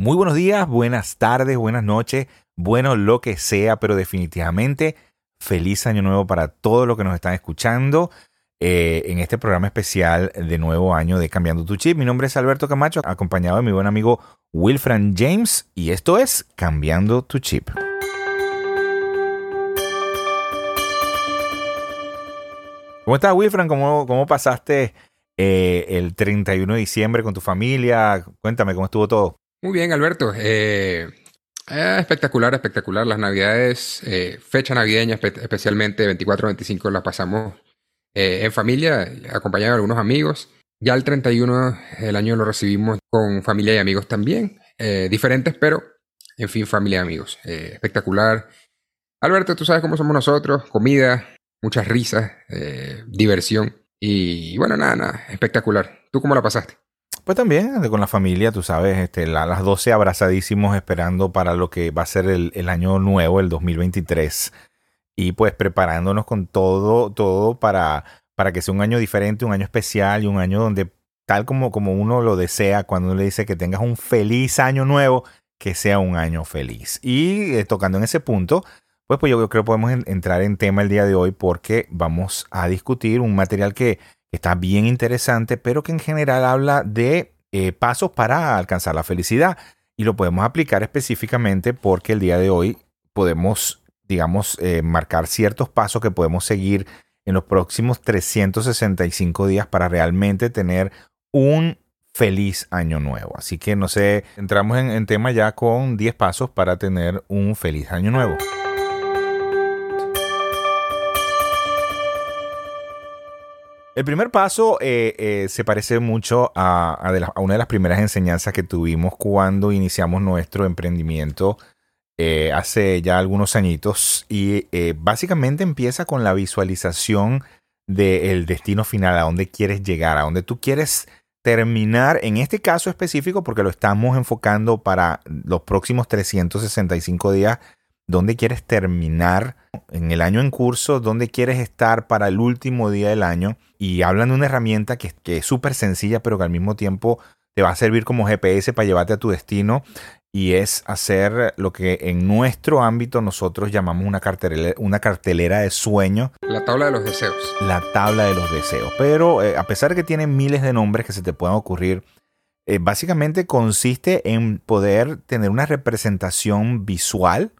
Muy buenos días, buenas tardes, buenas noches, bueno, lo que sea, pero definitivamente feliz año nuevo para todos los que nos están escuchando eh, en este programa especial de nuevo año de Cambiando tu Chip. Mi nombre es Alberto Camacho, acompañado de mi buen amigo Wilfran James, y esto es Cambiando tu Chip. ¿Cómo estás, Wilfran? ¿Cómo, cómo pasaste eh, el 31 de diciembre con tu familia? Cuéntame, ¿cómo estuvo todo? Muy bien, Alberto. Eh, eh, espectacular, espectacular. Las navidades, eh, fecha navideña especialmente, 24-25 la pasamos en familia, acompañado de algunos amigos. Ya el 31 el año lo recibimos con familia y amigos también, diferentes, pero en fin, familia y amigos. espectacular. Alberto, tú sabes cómo somos nosotros, comida, muchas risas, diversión y bueno, nada, nada, espectacular. ¿Tú cómo la pasaste? Pues también con la familia, tú sabes, este, las 12 abrazadísimos esperando para lo que va a ser el, año nuevo, el 2023. Y pues preparándonos con todo, todo para, para que sea un año diferente, un año especial y un año donde, tal como, como uno lo desea, cuando uno le dice que tengas un feliz año nuevo, que sea un año feliz. Y eh, tocando en ese punto, pues, pues yo creo que podemos entrar en tema el día de hoy porque vamos a discutir un material que está bien interesante, pero que en general habla de eh, pasos para alcanzar la felicidad. Y lo podemos aplicar específicamente porque el día de hoy podemos, digamos, eh, marcar ciertos pasos que podemos seguir en los próximos 365 días para realmente tener un feliz año nuevo. Así que no sé, entramos en, en tema ya con 10 pasos para tener un feliz año nuevo. El primer paso eh, eh, se parece mucho a, una de las primeras enseñanzas que tuvimos cuando iniciamos nuestro emprendimiento eh, hace ya algunos añitos y básicamente empieza con la visualización del destino final, a dónde quieres llegar, a dónde tú quieres terminar, en este caso específico, porque lo estamos enfocando para los próximos 365 días dónde quieres terminar en el año en curso, dónde quieres estar para el último día del año. Y hablan de una herramienta que, es súper sencilla, pero que al mismo tiempo te va a servir como GPS para llevarte a tu destino. Y es hacer lo que en nuestro ámbito nosotros llamamos una cartelera, una cartelera de sueños. La tabla de los deseos. La tabla de los deseos. Pero eh, a pesar de que tiene miles de nombres que se te puedan ocurrir, eh, básicamente consiste en poder tener una representación visual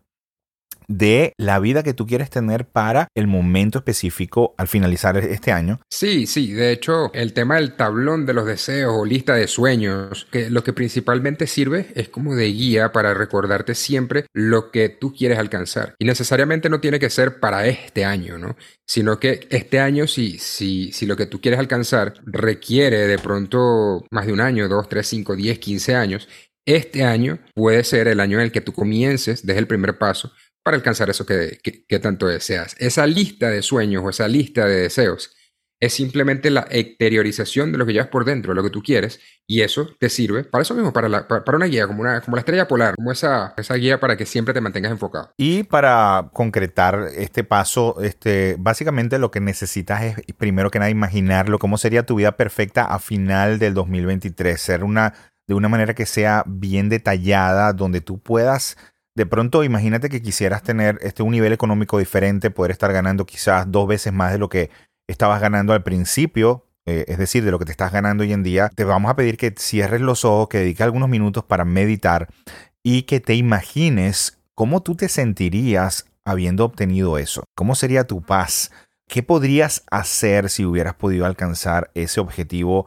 de la vida que tú quieres tener para el momento específico al finalizar este año. Sí, sí, de hecho, el tema del tablón de los deseos o lista de sueños, que lo que principalmente sirve es como de guía para recordarte siempre lo que tú quieres alcanzar. Y necesariamente no tiene que ser para este año, ¿no? Sino que este año, si, si, si lo que tú quieres alcanzar requiere de pronto más de un año, dos, tres, cinco, diez, quince años, este año puede ser el año en el que tú comiences desde el primer paso para alcanzar eso que, tanto deseas. Esa lista de sueños o esa lista de deseos es simplemente la exteriorización de lo que llevas por dentro, de lo que tú quieres, y eso te sirve para eso mismo, para, una guía, como, la estrella polar, como esa, esa guía para que siempre te mantengas enfocado. Y para concretar este paso, este, básicamente lo que necesitas es, primero que nada, imaginarlo, cómo sería tu vida perfecta a final del 2023, ser una, de una manera que sea bien detallada, donde tú puedas de pronto imagínate que quisieras tener este, un nivel económico diferente, poder estar ganando quizás dos veces más de lo que estabas ganando al principio, eh, es decir, de lo que te estás ganando hoy en día. Te vamos a pedir que cierres los ojos, que dediques algunos minutos para meditar y que te imagines cómo tú te sentirías habiendo obtenido eso. ¿Cómo sería tu paz? ¿Qué podrías hacer si hubieras podido alcanzar ese objetivo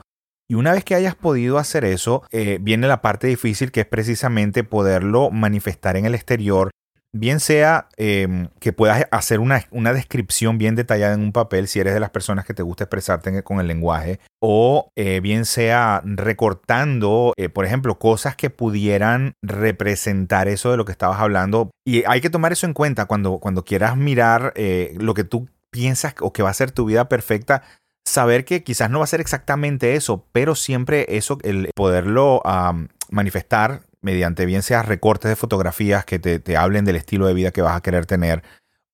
y una vez que hayas podido hacer eso, eh, viene la parte difícil que es precisamente poderlo manifestar en el exterior, bien sea em, que puedas hacer una, una, descripción bien detallada en un papel si eres de las personas que te gusta expresarte con el lenguaje, o eh, bien sea recortando, eh, por ejemplo, cosas que pudieran representar eso de lo que estabas hablando. Y hay que tomar eso en cuenta cuando, cuando quieras mirar lo que tú piensas o que va a ser tu vida perfecta saber que quizás no va a ser exactamente eso, pero siempre eso, el poderlo manifestar mediante bien sea recortes de fotografías que te, hablen del estilo de vida que vas a querer tener,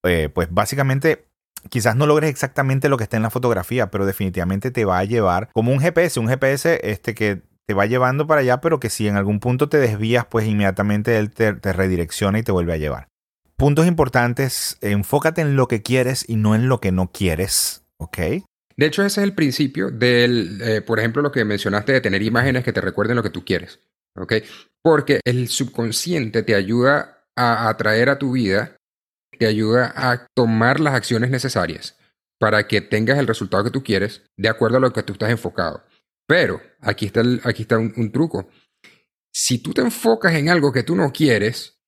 eh, pues básicamente quizás no logres exactamente lo que está en la fotografía, pero definitivamente te va a llevar como un GPS, un GPS este que te va llevando para allá, pero que si en algún punto te desvías, pues inmediatamente él te, te redirecciona y te vuelve a llevar. Puntos importantes, enfócate en lo que quieres y no en lo que no quieres, ¿ok? De hecho, ese es el principio del, eh, por ejemplo, lo que mencionaste de tener imágenes que te recuerden lo que tú quieres, ¿ok? Porque el subconsciente te ayuda a atraer a tu vida, te ayuda a tomar las acciones necesarias para que tengas el resultado que tú quieres de acuerdo a lo que tú estás enfocado. Pero aquí está, aquí está un, truco. Si tú te enfocas en algo que tú no quieres,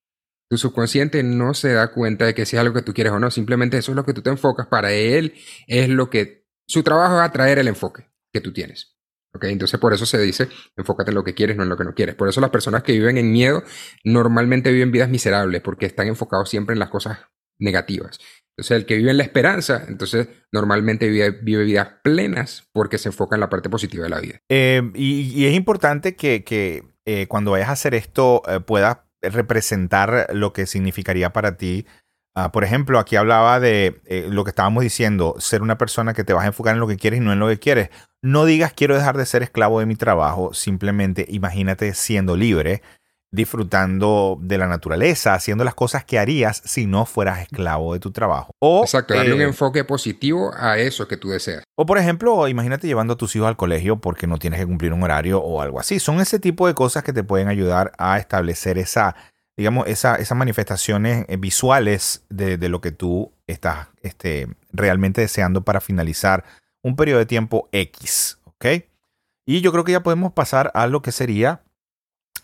tu subconsciente no se da cuenta de que sea algo que tú quieres o no. Simplemente eso es lo que tú te enfocas. Para él es lo que... Su trabajo es atraer el enfoque que tú tienes. ¿Okay? Entonces por eso se dice, enfócate en lo que quieres, no en lo que no quieres. Por eso las personas que viven en miedo normalmente viven vidas miserables porque están enfocados siempre en las cosas negativas. Entonces, el que vive en la esperanza, entonces normalmente vive, vidas plenas porque se enfoca en la parte positiva de la vida. Eh, y, es importante que, eh, cuando vayas a hacer esto eh, puedas representar lo que significaría para ti. Ah, por ejemplo, aquí hablaba de lo que estábamos diciendo, ser una persona que te vas a enfocar en lo que quieres y no en lo que quieres. No digas quiero dejar de ser esclavo de mi trabajo, simplemente imagínate siendo libre disfrutando de la naturaleza, haciendo las cosas que harías si no fueras esclavo de tu trabajo. O, Exacto, darle un eh, enfoque positivo a eso que tú deseas. O por ejemplo, imagínate llevando a tus hijos al colegio porque no tienes que cumplir un horario o algo así. Son ese tipo de cosas que te pueden ayudar a establecer esa, digamos, esa, esas manifestaciones eh, visuales de, lo que tú estás este, realmente deseando para finalizar un periodo de tiempo X, ¿ok? Y yo creo que ya podemos pasar a lo que sería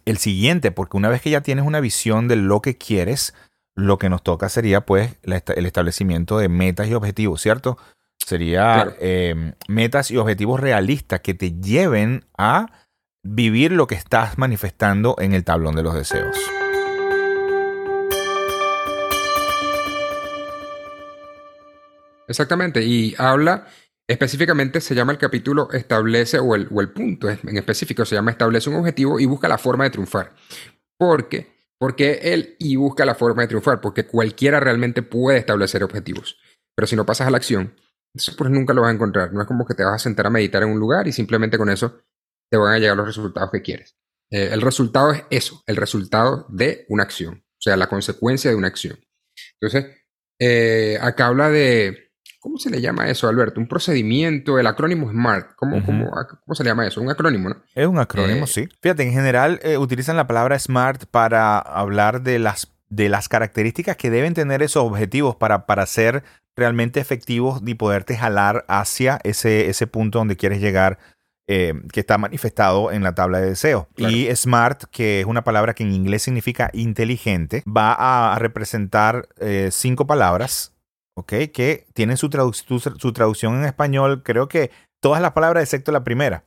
el siguiente, porque una vez que ya tienes una visión de lo que quieres, lo que nos toca sería pues el establecimiento de metas y objetivos, ¿cierto? Sería em, metas y objetivos realistas que te lleven a vivir lo que estás manifestando en el tablón de los deseos. Exactamente, y habla Específicamente se llama el capítulo establece, o el, o el punto en específico se llama establece un objetivo y busca la forma de triunfar. ¿Por qué? Porque él y busca la forma de triunfar, porque cualquiera realmente puede establecer objetivos. Pero si no pasas a la acción, pues nunca lo vas a encontrar. No es como que te vas a sentar a meditar en un lugar y simplemente con eso te van a llegar los resultados que quieres. Eh, el resultado es eso, el resultado de una acción, o sea, la consecuencia de una acción. Entonces, eh, acá habla de, ¿Cómo se le llama eso, Alberto? Un procedimiento, el acrónimo SMART. ¿Cómo, cómo, se le llama eso? Un acrónimo, ¿no? Es un acrónimo, eh, sí. Fíjate, en general eh, utilizan la palabra SMART para hablar de las, de las características que deben tener esos objetivos para, para ser realmente efectivos y poderte jalar hacia ese, ese punto donde quieres llegar. Eh, que está manifestado en la tabla de deseo. Y SMART, que es una palabra que en inglés significa inteligente, va a representar cinco palabras ¿ok? Que tienen su, su, traducción en español, creo que todas las palabras excepto la primera.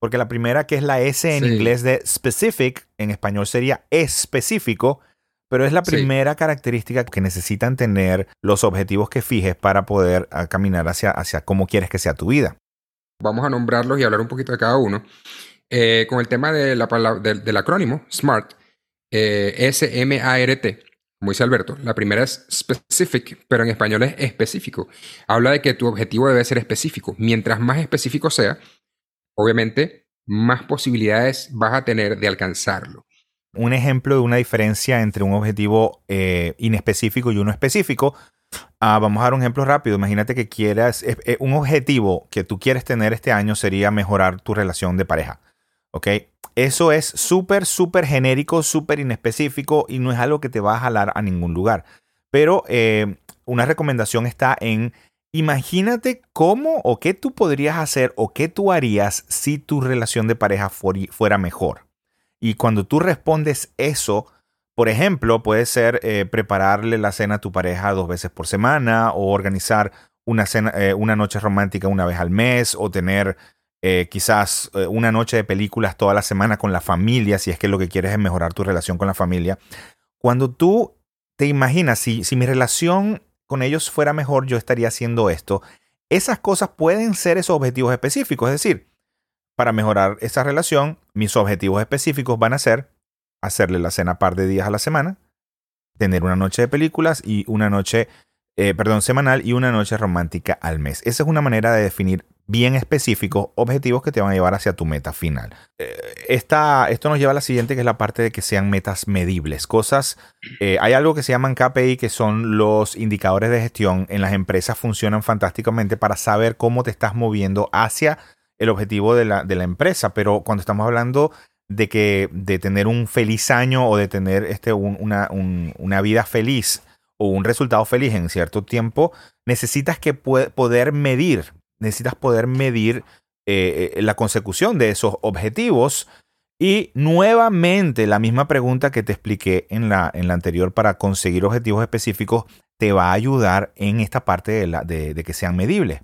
Porque la primera, que es la S en inglés de specific, en español sería específico, pero es la primera característica que necesitan tener los objetivos que fijes para poder ah, caminar hacia, hacia cómo quieres que sea tu vida. Vamos a nombrarlos y hablar un poquito de cada uno. Eh, con el tema de la del acrónimo, SMART, eh, S-M-A-R-T, como dice Alberto, la primera es specific, pero en español es específico. Habla de que tu objetivo debe ser específico. Mientras más específico sea, obviamente, más posibilidades vas a tener de alcanzarlo. Un ejemplo de una diferencia entre un objetivo eh, inespecífico y uno específico. Ah, vamos a dar un ejemplo rápido. Imagínate que quieras, eh, un objetivo que tú quieres tener este año sería mejorar tu relación de pareja. ¿Ok? Eso es súper, súper genérico, súper inespecífico y no es algo que te va a jalar a ningún lugar. Pero eh, una recomendación está en imagínate cómo o qué tú podrías hacer o qué tú harías si tu relación de pareja fuera mejor. Y cuando tú respondes eso, por ejemplo, puede ser eh, prepararle la cena a tu pareja dos veces por semana o organizar una, cena, eh, una noche romántica una vez al mes o tener eh, quizás eh, una noche de películas toda la semana con la familia, si es que lo que quieres es mejorar tu relación con la familia. Cuando tú te imaginas, si, si mi relación con ellos fuera mejor, yo estaría haciendo esto, esas cosas pueden ser esos objetivos específicos. Es decir, para mejorar esa relación, mis objetivos específicos van a ser hacerle la cena par de días a la semana, tener una noche de películas y una noche, eh, perdón, semanal y una noche romántica al mes. Esa es una manera de definir bien específicos, objetivos que te van a llevar hacia tu meta final. Eh, esta, esto nos lleva a la siguiente, que es la parte de que sean metas medibles. Cosas, eh, hay algo que se llaman KPI, que son los indicadores de gestión. En las empresas funcionan fantásticamente para saber cómo te estás moviendo hacia el objetivo de la, de la empresa. Pero cuando estamos hablando de que de tener un feliz año o de tener este, una, una vida feliz o un resultado feliz en cierto tiempo, necesitas que poder medir necesitas poder medir eh, eh, la consecución de esos objetivos. Y nuevamente la misma pregunta que te expliqué en la, en la anterior para conseguir objetivos específicos te va a ayudar en esta parte de, la, de, que sean medibles.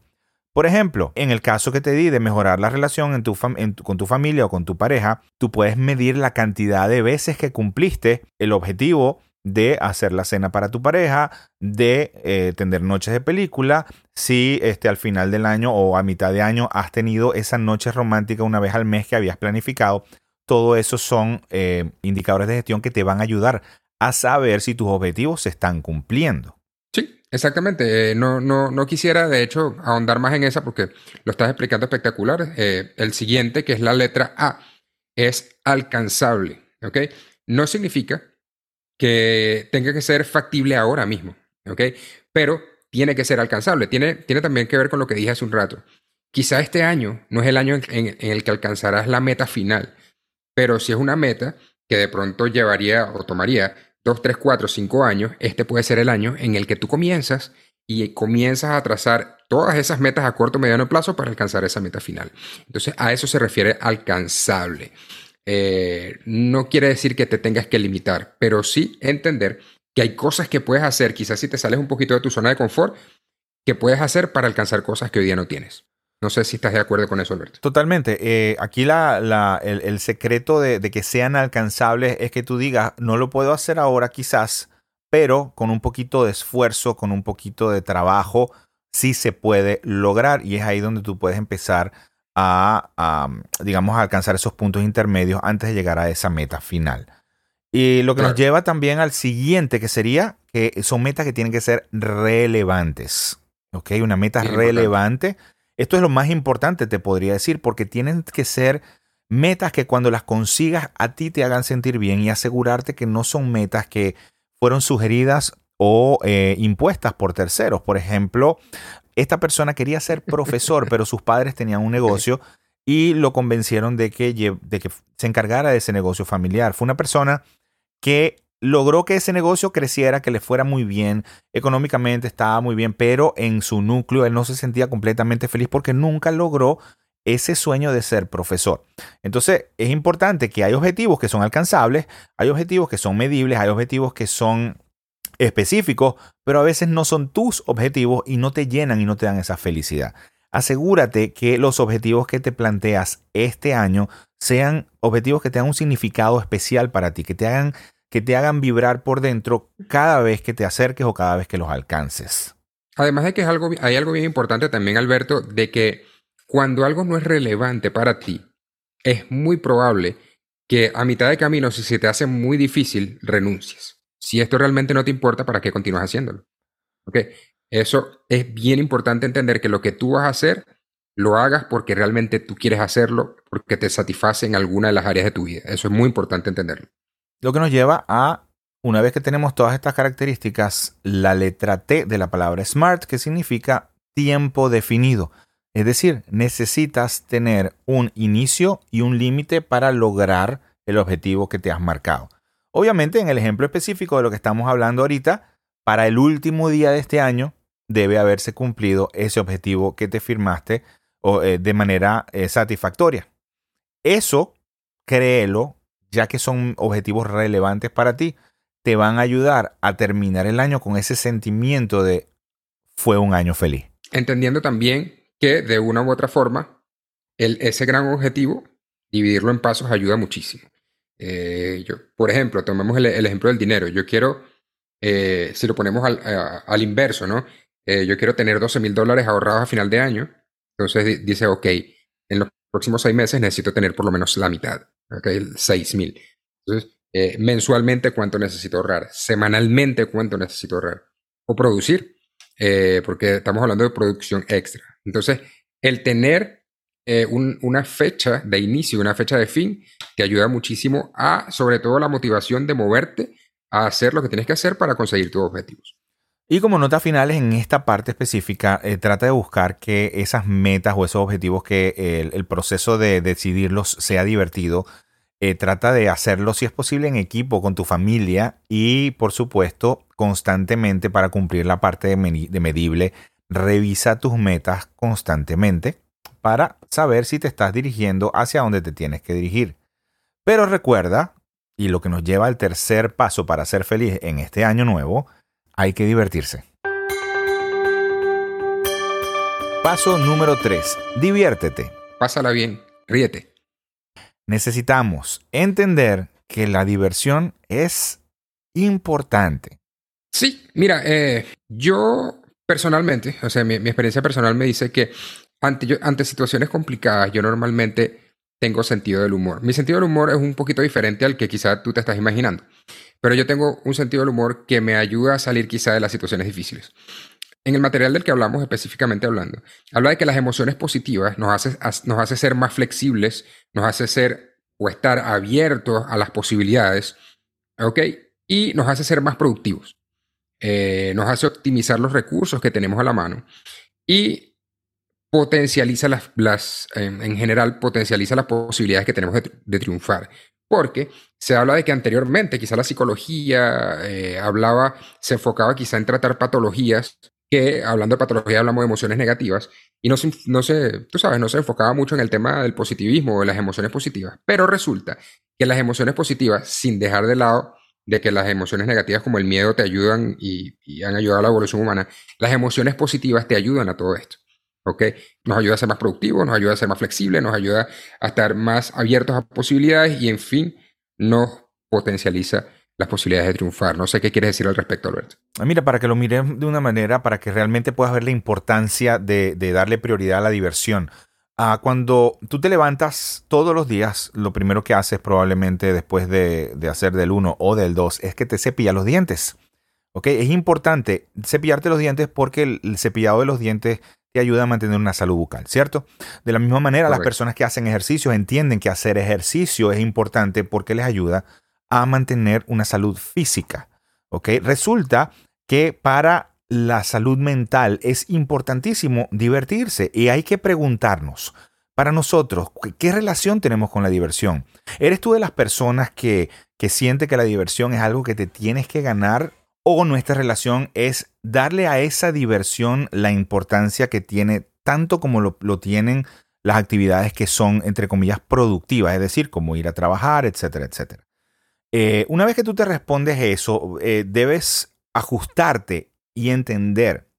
Por ejemplo, en el caso que te di de mejorar la relación en tu con tu familia o con tu pareja, tú puedes medir la cantidad de veces que cumpliste el objetivo de hacer la cena para tu pareja, de eh, tener noches de película, si este, al final del año o a mitad de año has tenido esa noche romántica una vez al mes que habías planificado. Todo eso son eh, indicadores de gestión que te van a ayudar a saber si tus objetivos se están cumpliendo. Sí, exactamente. Eh, no, no, no quisiera, de hecho, ahondar más en esa porque lo estás explicando espectacular. el siguiente, que es la letra A, es alcanzable. No significa que tenga que ser factible ahora mismo, ¿ok? Pero tiene que ser alcanzable. Tiene, tiene también que ver con lo que dije hace un rato. Quizá este año no es el año en, el que alcanzarás la meta final, pero si es una meta que de pronto llevaría o tomaría dos, tres, cuatro, cinco años, este puede ser el año en el que tú comienzas y comienzas a trazar todas esas metas a corto mediano plazo para alcanzar esa meta final. Entonces, a eso se refiere alcanzable. Eh, no quiere decir que te tengas que limitar, pero sí entender que hay cosas que puedes hacer, quizás si te sales un poquito de tu zona de confort, que puedes hacer para alcanzar cosas que hoy día no tienes. No sé si estás de acuerdo con eso, Alberto. Totalmente. Eh, aquí el, secreto de, de, que sean alcanzables es que tú digas, no lo puedo hacer ahora quizás, pero con un poquito de esfuerzo, con un poquito de trabajo, sí se puede lograr. Y es ahí donde tú puedes empezar a, digamos, alcanzar esos puntos intermedios antes de llegar a esa meta final. Y lo que nos lleva también al siguiente, que sería que son metas que tienen que ser relevantes. ¿Ok? Una meta relevante. Esto es lo más importante, te podría decir, porque tienen que ser metas que cuando las consigas a ti te hagan sentir bien y asegurarte que no son metas que fueron sugeridas o eh, impuestas por terceros. Por ejemplo, esta persona quería ser profesor, pero sus padres tenían un negocio y lo convencieron de que, de que se encargara de ese negocio familiar. Fue una persona que logró que ese negocio creciera, que le fuera muy bien, económicamente estaba muy bien, pero en su núcleo él no se sentía completamente feliz porque nunca logró ese sueño de ser profesor. Entonces es importante que hay objetivos que son alcanzables, hay objetivos que son medibles, hay objetivos que son específicos, pero a veces no son tus objetivos y no te llenan y no te dan esa felicidad. Asegúrate que los objetivos que te planteas este año sean objetivos que tengan un significado especial para ti, que te hagan, que te hagan vibrar por dentro cada vez que te acerques o cada vez que los alcances. Además de que es algo, hay algo bien importante también, Alberto, de que cuando algo no es relevante para ti, es muy probable que a mitad de camino, si se te hace muy difícil, renuncies. Si esto realmente no te importa, ¿para qué continúas haciéndolo? ¿Ok? Eso es bien importante entender que lo que tú vas a hacer, lo hagas porque realmente tú quieres hacerlo, porque te satisface en alguna de las áreas de tu vida. Eso es muy importante entenderlo. Lo que nos lleva a, una vez que tenemos todas estas características, la letra T de la palabra SMART, que significa tiempo definido. Es decir, necesitas tener un inicio y un límite para lograr el objetivo que te has marcado. Obviamente, en el ejemplo específico de lo que estamos hablando ahorita, para el último día de este año debe haberse cumplido ese objetivo que te firmaste eh, de manera eh, satisfactoria. Eso, créelo, ya que son objetivos relevantes para ti, te van a ayudar a terminar el año con ese sentimiento de fue un año feliz. Entendiendo también que de una u otra forma, ese gran objetivo, dividirlo en pasos ayuda muchísimo. Eh, yo, por ejemplo, tomemos el, ejemplo del dinero. Yo quiero, eh, si lo ponemos al, inverso, ¿no? Eh, yo quiero tener 12 mil dólares ahorrados a final de año. Entonces dice, ok, en los próximos seis meses necesito tener por lo menos la mitad, ok, 6 mil. Entonces, mensualmente, ¿cuánto necesito ahorrar? Semanalmente, ¿cuánto necesito ahorrar? O producir, porque estamos hablando de producción extra. Entonces, el tener eh, una fecha de inicio, una fecha de fin, te ayuda muchísimo a, sobre todo, la motivación de moverte a hacer lo que tienes que hacer para conseguir tus objetivos. Y como notas finales en esta parte específica, eh, trata de buscar que esas metas o esos objetivos, que el, proceso de decidirlos sea divertido. Eh, trata de hacerlo si es posible en equipo con tu familia y por supuesto constantemente para cumplir la parte de medible. Revisa tus metas constantemente para saber si te estás dirigiendo hacia donde te tienes que dirigir. Pero recuerda, y lo que nos lleva al tercer paso para ser feliz en este año nuevo, hay que divertirse. Paso número 3. Diviértete. Pásala bien, ríete. Necesitamos entender que la diversión es importante. Sí, mira, eh, yo personalmente, o sea, mi, experiencia personal me dice que ante, ante situaciones complicadas, yo normalmente tengo sentido del humor. Mi sentido del humor es un poquito diferente al que quizá tú te estás imaginando. Pero yo tengo un sentido del humor que me ayuda a salir quizá de las situaciones difíciles. En el material del que hablamos específicamente hablando, habla de que las emociones positivas nos hace, nos hace ser más flexibles, nos hace ser o estar abiertos a las posibilidades, ¿ok? Y nos hace ser más productivos. Eh, nos hace optimizar los recursos que tenemos a la mano y potencializa las, las en general, potencializa las posibilidades que tenemos de triunfar porque se habla de que anteriormente quizá la psicología eh, hablaba, se enfocaba quizá en tratar patologías, que hablando de patología hablamos de emociones negativas, y no se, no se, tú sabes, no se enfocaba mucho en el tema del positivismo o de las emociones positivas, pero resulta que las emociones positivas, sin dejar de lado de que las emociones negativas como el miedo te ayudan y, y han ayudado a la evolución humana, las emociones positivas te ayudan a todo esto. ¿Ok? Nos ayuda a ser más productivos, nos ayuda a ser más flexibles, nos ayuda a estar más abiertos a posibilidades y, en fin, nos potencializa las posibilidades de triunfar. No sé qué quieres decir al respecto, Alberto. Ah, mira, para que lo mires de una manera, para que realmente puedas ver la importancia de, darle prioridad a la diversión. Ah, cuando tú te levantas todos los días, lo primero que haces probablemente después de, hacer del 1 o del 2 es que te cepillas los dientes. ¿Ok? Es importante cepillarte los dientes porque el cepillado de los dientes te ayuda a mantener una salud bucal, ¿cierto? De la misma manera, las personas que hacen ejercicio entienden que hacer ejercicio es importante porque les ayuda a mantener una salud física, ¿ok? Resulta que para la salud mental es importantísimo divertirse y hay que preguntarnos, para nosotros, ¿qué relación tenemos con la diversión? ¿Eres tú de las personas que, que siente que la diversión es algo que te tienes que ganar o nuestra relación es darle a esa diversión la importancia que tiene tanto como lo, tienen las actividades que son, entre comillas, productivas, es decir, como ir a trabajar, etcétera, etcétera. Eh, una vez que tú te respondes eso, eh, debes ajustarte y entender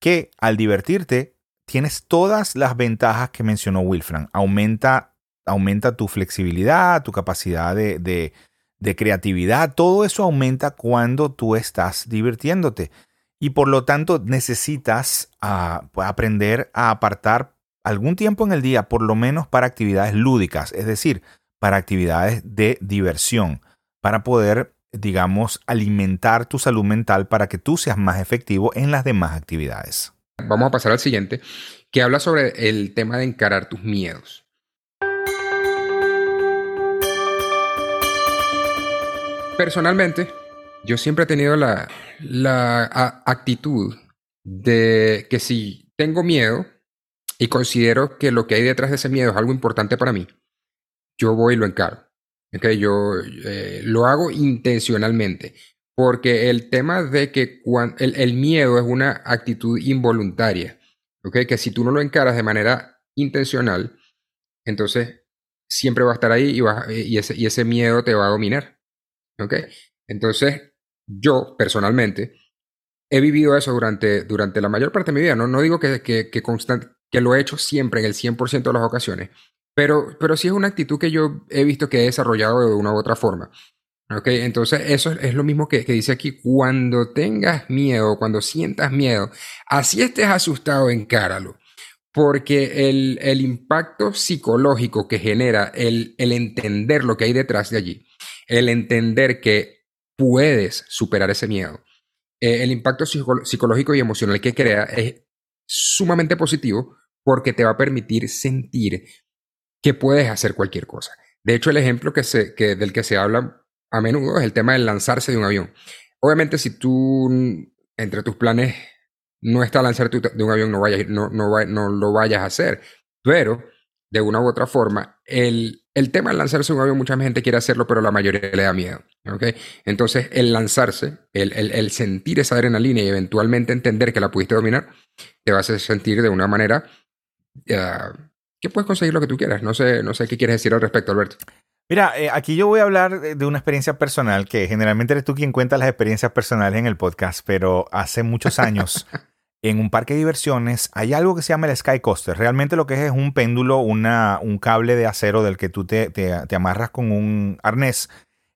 que al divertirte tienes todas las ventajas que mencionó Wilfran. Aumenta, aumenta tu flexibilidad, tu capacidad de, de creatividad, todo eso aumenta cuando tú estás divirtiéndote. Y por lo tanto necesitas ah, pues, aprender a apartar algún tiempo en el día, por lo menos para actividades lúdicas, es decir, para actividades de diversión, para poder, digamos, alimentar tu salud mental para que tú seas más efectivo en las demás actividades. Vamos a pasar al siguiente, que habla sobre el tema de encarar tus miedos. Personalmente, yo siempre he tenido la, actitud de que si tengo miedo y considero que lo que hay detrás de ese miedo es algo importante para mí, yo voy y lo encaro. Okay, yo eh, lo hago intencionalmente, porque el tema de que el, miedo es una actitud involuntaria, okay, que si tú no lo encaras de manera intencional, entonces siempre va a estar ahí y, ese, y ese miedo te va a dominar. ¿Ok? Entonces, yo personalmente he vivido eso durante, durante la mayor parte de mi vida. No, no digo que, que, que, que lo he hecho siempre en el 100% de las ocasiones, pero, pero sí es una actitud que yo he visto que he desarrollado de una u otra forma. ¿Ok? Entonces, eso es lo mismo que, que dice aquí. Cuando tengas miedo, cuando sientas miedo, así estés asustado, encáralo. Porque el, el impacto psicológico que genera el, el entender lo que hay detrás de allí el entender que puedes superar ese miedo, eh, el impacto psicológico y emocional que crea es sumamente positivo porque te va a permitir sentir que puedes hacer cualquier cosa. De hecho, el ejemplo que se, que, del que se habla a menudo es el tema del lanzarse de un avión. Obviamente, si tú entre tus planes no está lanzarte de un avión, no, vayas, no, no, no lo vayas a hacer. Pero, de una u otra forma, el, el tema de lanzarse un avión, mucha gente quiere hacerlo, pero la mayoría le da miedo. ¿okay? Entonces, el lanzarse, el, el, sentir esa adrenalina y eventualmente entender que la pudiste dominar, te va a hacer sentir de una manera uh, que puedes conseguir lo que tú quieras. No sé, no sé qué quieres decir al respecto, Alberto. Mira, eh, aquí yo voy a hablar de una experiencia personal, que generalmente eres tú quien cuenta las experiencias personales en el podcast, pero hace muchos años, en un parque de diversiones, hay algo que se llama el Sky Coaster. Realmente lo que es es un péndulo, una, un cable de acero del que tú te, te, amarras con un arnés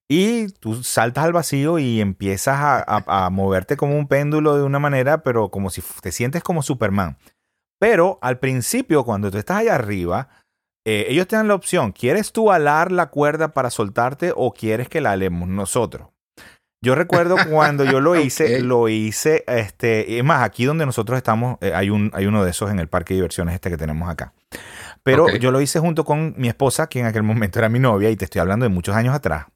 y tú saltas al vacío y empiezas a, a, a moverte como un péndulo de una manera, pero como si te sientes como Superman. Pero al principio, cuando tú estás allá arriba, eh, ellos te dan la opción, ¿quieres tú alar la cuerda para soltarte o quieres que la alemos nosotros? Yo recuerdo cuando yo lo hice, okay. lo hice, este, es más, aquí donde nosotros estamos, eh, hay, un, hay uno de esos en el parque de diversiones este que tenemos acá. Pero okay. yo lo hice junto con mi esposa, que en aquel momento era mi novia, y te estoy hablando de muchos años atrás.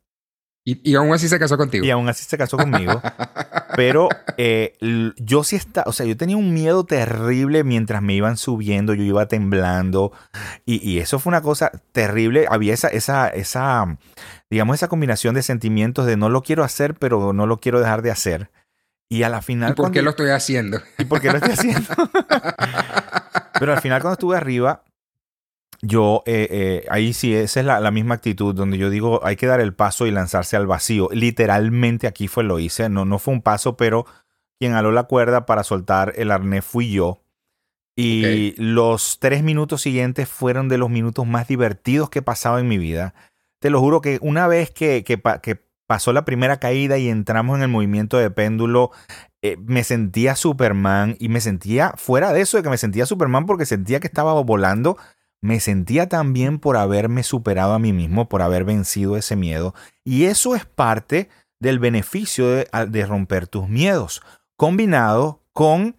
Y, y, aún así se casó contigo. Y aún así se casó conmigo. pero eh, yo sí está, o sea, yo tenía un miedo terrible mientras me iban subiendo, yo iba temblando. Y, y eso fue una cosa terrible. Había esa, esa, esa, digamos, esa combinación de sentimientos de no lo quiero hacer, pero no lo quiero dejar de hacer. Y a la final. ¿Y por qué lo estoy haciendo? ¿Y por qué lo estoy haciendo? pero al final, cuando estuve arriba, yo, eh, eh, ahí sí, esa es la, la, misma actitud, donde yo digo, hay que dar el paso y lanzarse al vacío. Literalmente aquí fue lo hice, no, no fue un paso, pero quien aló la cuerda para soltar el arnés fui yo. Y okay. los tres minutos siguientes fueron de los minutos más divertidos que he pasado en mi vida. Te lo juro que una vez que, que, que pasó la primera caída y entramos en el movimiento de péndulo, eh, me sentía Superman y me sentía fuera de eso de que me sentía Superman porque sentía que estaba volando me sentía tan bien por haberme superado a mí mismo, por haber vencido ese miedo. Y eso es parte del beneficio de, de romper tus miedos, combinado con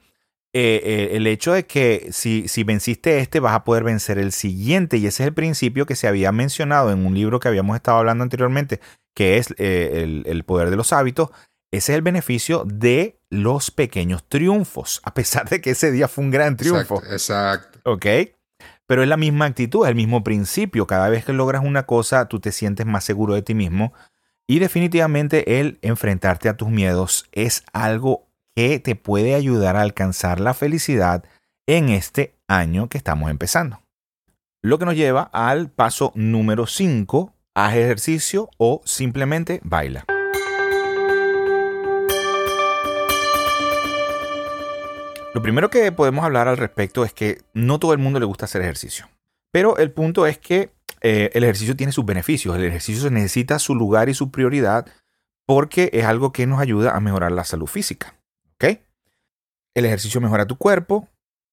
eh, eh, el hecho de que si, si venciste este, vas a poder vencer el siguiente. Y ese es el principio que se había mencionado en un libro que habíamos estado hablando anteriormente, que es eh, el, el poder de los hábitos. Ese es el beneficio de los pequeños triunfos, a pesar de que ese día fue un gran triunfo. Exacto. exacto. ¿Ok? Pero es la misma actitud, es el mismo principio. Cada vez que logras una cosa, tú te sientes más seguro de ti mismo. Y definitivamente el enfrentarte a tus miedos es algo que te puede ayudar a alcanzar la felicidad en este año que estamos empezando. Lo que nos lleva al paso número 5, haz ejercicio o simplemente baila. Lo primero que podemos hablar al respecto es que no todo el mundo le gusta hacer ejercicio. Pero el punto es que eh, el ejercicio tiene sus beneficios. El ejercicio necesita su lugar y su prioridad porque es algo que nos ayuda a mejorar la salud física. El ejercicio mejora tu cuerpo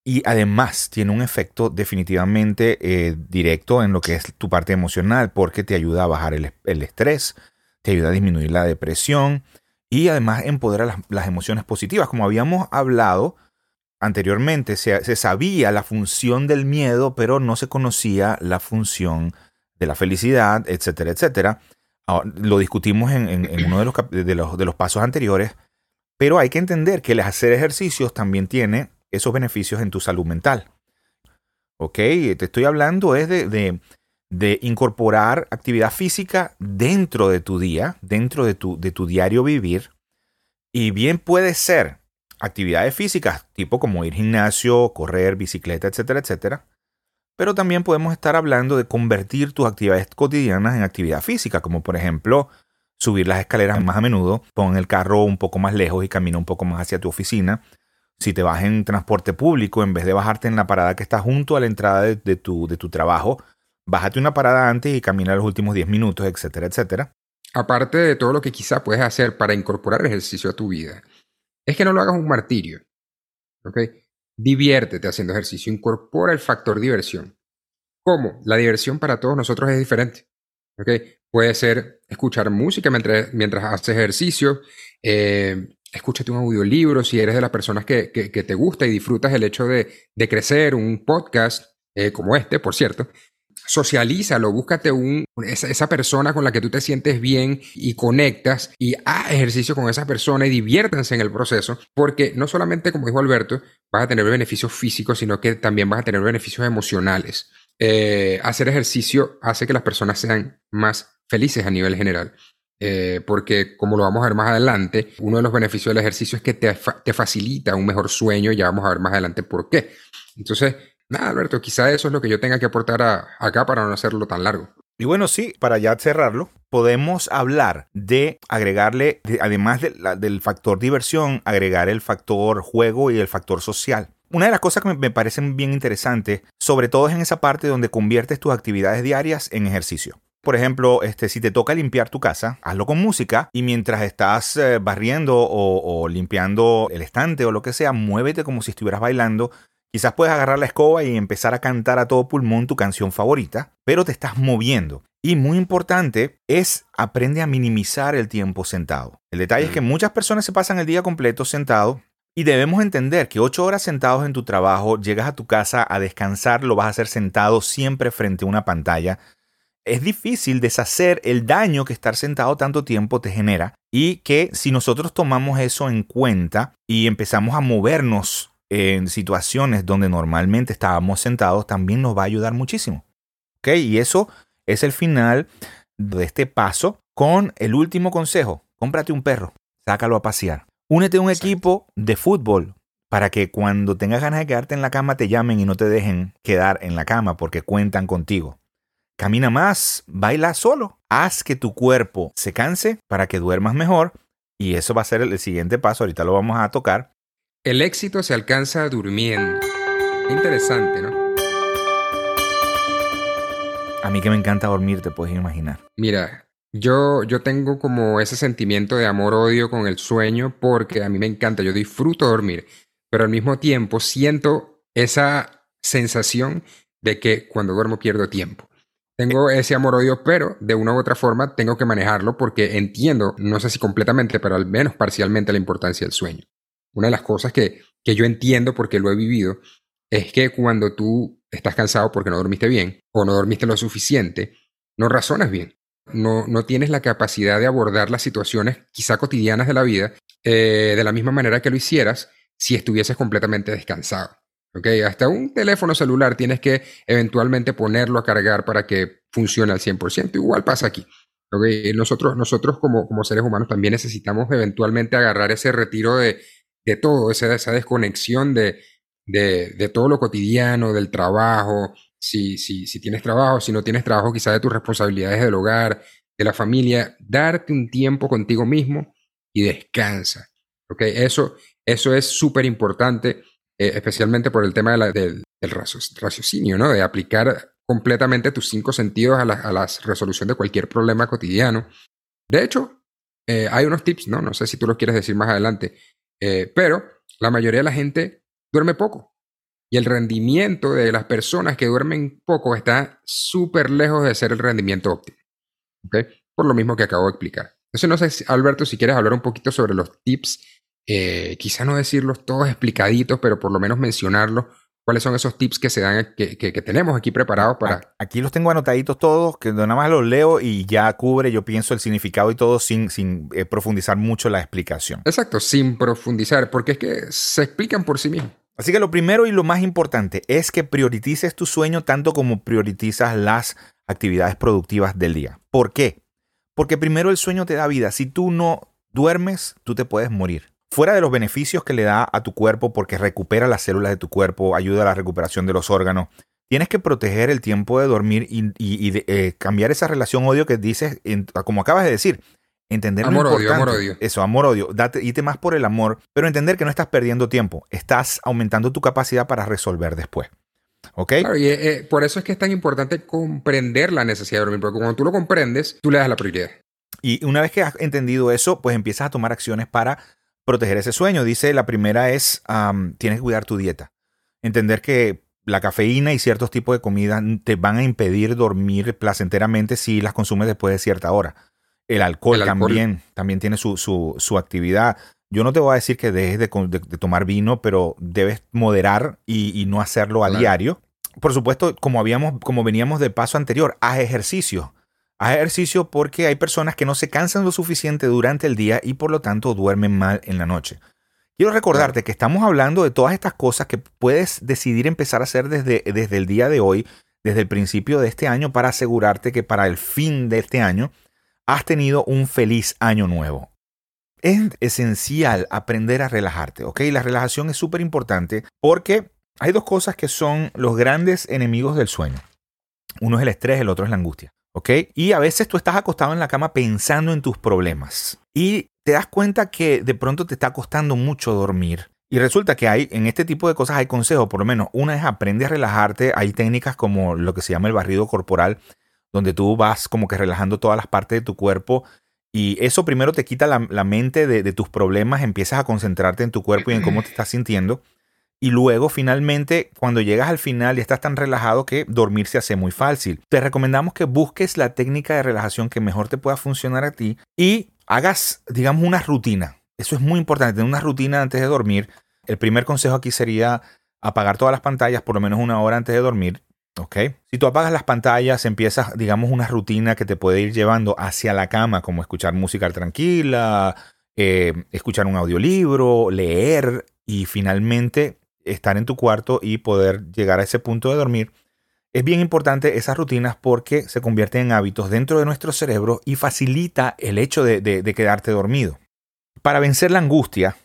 y además tiene un efecto definitivamente eh, directo en lo que es tu parte emocional porque te ayuda a bajar el, estrés, te ayuda a disminuir la depresión y además empodera las emociones positivas. Como habíamos hablado, anteriormente se, se, sabía la función del miedo, pero no se conocía la función de la felicidad, etcétera, etcétera. Ahora, lo discutimos en uno de los, de, los, de los pasos anteriores, pero hay que entender que el hacer ejercicios también tiene esos beneficios en tu salud mental. Ok, te estoy hablando es de, de, de incorporar actividad física dentro de tu día, dentro de tu, de tu diario vivir. Y bien puede ser actividades físicas, tipo como ir gimnasio, correr, bicicleta, etcétera, etcétera. Pero también podemos estar hablando de convertir tus actividades cotidianas en actividad física, como por ejemplo subir las escaleras más a menudo, pon el carro un poco más lejos y camina un poco más hacia tu oficina. Si te vas en transporte público, en vez de bajarte en la parada que está junto a la entrada de, de, tu, de tu trabajo, bájate una parada antes y camina los últimos 10 minutos, etcétera, etcétera. Aparte de todo lo que quizá puedes hacer para incorporar ejercicio a tu vida, es que no lo hagas un martirio. ¿Ok? Diviértete haciendo ejercicio, incorpora el factor diversión. ¿Cómo? La diversión para todos nosotros es diferente. ¿Ok? Puede ser escuchar música mientras, mientras haces ejercicio, eh, escúchate un audiolibro, si eres de las personas que, que, te gusta y disfrutas el hecho de, de crecer, un podcast eh, como este, por cierto, socialízalo, búscate un, esa, esa, persona con la que tú te sientes bien y conectas y haz ejercicio con esa persona y diviértanse en el proceso, porque no solamente, como dijo Alberto, vas a tener beneficios físicos, sino que también vas a tener beneficios emocionales. Eh, hacer ejercicio hace que las personas sean más felices a nivel general. Eh, porque como lo vamos a ver más adelante, uno de los beneficios del ejercicio es que te, te facilita un mejor sueño ya vamos a ver más adelante por qué. Entonces, Nada, Alberto, quizá eso es lo que yo tenga que aportar acá para no hacerlo tan largo. Y bueno, sí, para ya cerrarlo, podemos hablar de agregarle, además del factor diversión, agregar el factor juego y el factor social. Una de las cosas que me, parecen bien interesantes, sobre todo es en esa parte donde conviertes tus actividades diarias en ejercicio. Por ejemplo, este, si te toca limpiar tu casa, hazlo con música y mientras estás eh, barriendo o, o limpiando el estante o lo que sea, muévete como si estuvieras bailando Quizás puedes agarrar la escoba y empezar a cantar a todo pulmón tu canción favorita, pero te estás moviendo. Y muy importante es aprende a minimizar el tiempo sentado. El detalle es que muchas personas se pasan el día completo sentado y debemos entender que ocho horas sentados en tu trabajo, llegas a tu casa a descansar, lo vas a hacer sentado siempre frente a una pantalla. Es difícil deshacer el daño que estar sentado tanto tiempo te genera y que si nosotros tomamos eso en cuenta y empezamos a movernos en situaciones donde normalmente estábamos sentados también nos va a ayudar muchísimo. ¿Ok? Y eso es el final de este paso con el último consejo. Cómprate un perro, sácalo a pasear. Únete a un equipo de fútbol para que cuando tengas ganas de quedarte en la cama te llamen y no te dejen quedar en la cama porque cuentan contigo. Camina más, baila solo. Haz que tu cuerpo se canse para que duermas mejor y eso va a ser el siguiente paso. Ahorita lo vamos a tocar el éxito se alcanza durmiendo. Interesante, ¿no? A mí que me encanta dormir, te puedes imaginar. Mira, yo, yo tengo como ese sentimiento de amor-odio con el sueño porque a mí me encanta, yo disfruto dormir, pero al mismo tiempo siento esa sensación de que cuando duermo pierdo tiempo. Tengo ese amor-odio, pero de una u otra forma tengo que manejarlo porque entiendo, no sé si completamente, pero al menos parcialmente la importancia del sueño una de las cosas que, yo entiendo porque lo he vivido es que cuando tú estás cansado porque no dormiste bien o no dormiste lo suficiente, no razonas bien. No, no tienes la capacidad de abordar las situaciones quizá cotidianas de la vida eh, de la misma manera que lo hicieras si estuvieses completamente descansado. ¿okay? Hasta un teléfono celular tienes que eventualmente ponerlo a cargar para que funcione al 100%. Igual pasa aquí. ¿okay? Nosotros, nosotros como, como seres humanos también necesitamos eventualmente agarrar ese retiro de, de todo, esa, esa desconexión de, de, todo lo cotidiano, del trabajo, si, si, si tienes trabajo, si no tienes trabajo, quizás de tus responsabilidades del hogar, de la familia, darte un tiempo contigo mismo y descansa. ¿okay? Eso, eso es súper importante, eh, especialmente por el tema de la, del, raciocinio, ¿no? de aplicar completamente tus cinco sentidos a la, a la resolución de cualquier problema cotidiano. De hecho, eh, hay unos tips, ¿no? No sé si tú los quieres decir más adelante, eh, pero la mayoría de la gente duerme poco. Y el rendimiento de las personas que duermen poco está súper lejos de ser el rendimiento óptimo. Por lo mismo que acabo de explicar. Entonces, no sé, Alberto, si quieres hablar un poquito sobre los tips, eh, quizá no decirlos todos explicaditos, pero por lo menos mencionarlos cuáles son esos tips que se dan, que, tenemos aquí preparados para... Aquí los tengo anotaditos todos, que nada más los leo y ya cubre, yo pienso, el significado y todo sin, sin eh, profundizar mucho la explicación. Exacto, sin profundizar, porque es que se explican por sí mismos. Así que lo primero y lo más importante es que priorices tu sueño tanto como priorizas las actividades productivas del día. ¿Por qué? Porque primero el sueño te da vida. Si tú no duermes, tú te puedes morir. Fuera de los beneficios que le da a tu cuerpo porque recupera las células de tu cuerpo, ayuda a la recuperación de los órganos, tienes que proteger el tiempo de dormir y, eh, cambiar esa relación odio que dices, como acabas de decir. Entender amor, odio, amor, odio. Eso, amor, odio. Date, te más por el amor, pero entender que no estás perdiendo tiempo. Estás aumentando tu capacidad para resolver después. ¿Ok? Claro, y eh, por eso es que es tan importante comprender la necesidad de dormir, porque cuando tú lo comprendes, tú le das la prioridad. Y una vez que has entendido eso, pues empiezas a tomar acciones para proteger ese sueño. Dice, la primera es, tienes que cuidar tu dieta. Entender que la cafeína y ciertos tipos de comida te van a impedir dormir placenteramente si las consumes después de cierta hora. El alcohol, también, también tiene su, su, su, actividad. Yo no te voy a decir que dejes de, tomar vino, pero debes moderar y, no hacerlo a diario. Por supuesto, como, habíamos, como veníamos de paso anterior, haz ejercicio. Haz ejercicio porque hay personas que no se cansan lo suficiente durante el día y por lo tanto duermen mal en la noche. Quiero recordarte que estamos hablando de todas estas cosas que puedes decidir empezar a hacer desde, desde el día de hoy, desde el principio de este año, para asegurarte que para el fin de este año has tenido un feliz año nuevo. Es esencial aprender a relajarte, ¿ok? La relajación es súper importante porque hay dos cosas que son los grandes enemigos del sueño. Uno es el estrés, el otro es la angustia, ¿ok? Y a veces tú estás acostado en la cama pensando en tus problemas y te das cuenta que de pronto te está costando mucho dormir. Y resulta que hay, en este tipo de cosas hay consejos, por lo menos una es aprende a relajarte, hay técnicas como lo que se llama el barrido corporal, donde tú vas como que relajando todas las partes de tu cuerpo y eso primero te quita la, mente de, tus problemas, empiezas a concentrarte en tu cuerpo y en cómo te estás sintiendo. Y luego, finalmente, cuando llegas al final y estás tan relajado que dormir se hace muy fácil. Te recomendamos que busques la técnica de relajación que mejor te pueda funcionar a ti y hagas, digamos, una rutina. Eso es muy importante, tener una rutina antes de dormir. El primer consejo aquí sería apagar todas las pantallas por lo menos una hora antes de dormir. ¿Ok? Si tú apagas las pantallas, empiezas, digamos, una rutina que te puede ir llevando hacia la cama, como escuchar música tranquila, eh, escuchar un audiolibro, leer y finalmente estar en tu cuarto y poder llegar a ese punto de dormir. Es bien importante esas rutinas porque se convierten en hábitos dentro de nuestro cerebro y facilita el hecho de, quedarte dormido. Para vencer la angustia,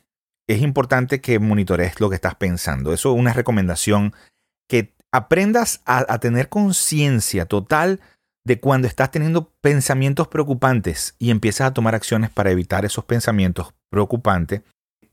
es importante que monitores lo que estás pensando. Eso es una recomendación que aprendas a, tener conciencia total de cuando estás teniendo pensamientos preocupantes y empiezas a tomar acciones para evitar esos pensamientos preocupantes,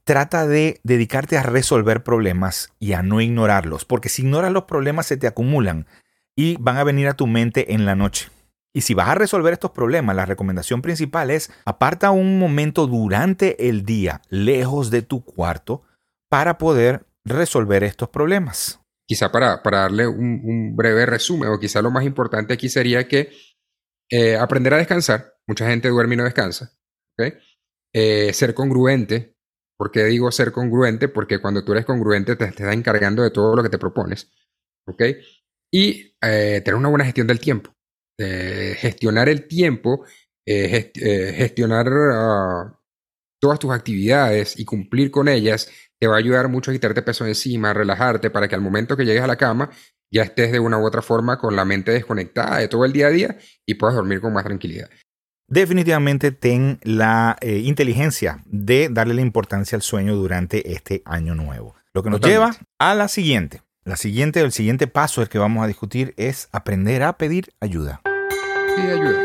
trata de dedicarte a resolver problemas y a no ignorarlos, porque si ignoras los problemas se te acumulan y van a venir a tu mente en la noche. Y si vas a resolver estos problemas, la recomendación principal es aparta un momento durante el día lejos de tu cuarto para poder resolver estos problemas quizá para, para darle un, breve resumen, o quizá lo más importante aquí sería que eh, aprender a descansar. Mucha gente duerme y no descansa. Eh, ser congruente. ¿Por qué digo ser congruente? Porque cuando tú eres congruente te, estás encargando de todo lo que te propones. Y eh, tener una buena gestión del tiempo. gestionar el tiempo, gestionar ah, todas tus actividades y cumplir con ellas te va a ayudar mucho a quitarte peso encima, a relajarte, para que al momento que llegues a la cama ya estés de una u otra forma con la mente desconectada de todo el día a día y puedas dormir con más tranquilidad. Definitivamente ten la eh, inteligencia de darle la importancia al sueño durante este año nuevo. Lo que nos lleva a la siguiente. La siguiente, el siguiente paso el que vamos a discutir es aprender a pedir ayuda. Pide ayuda.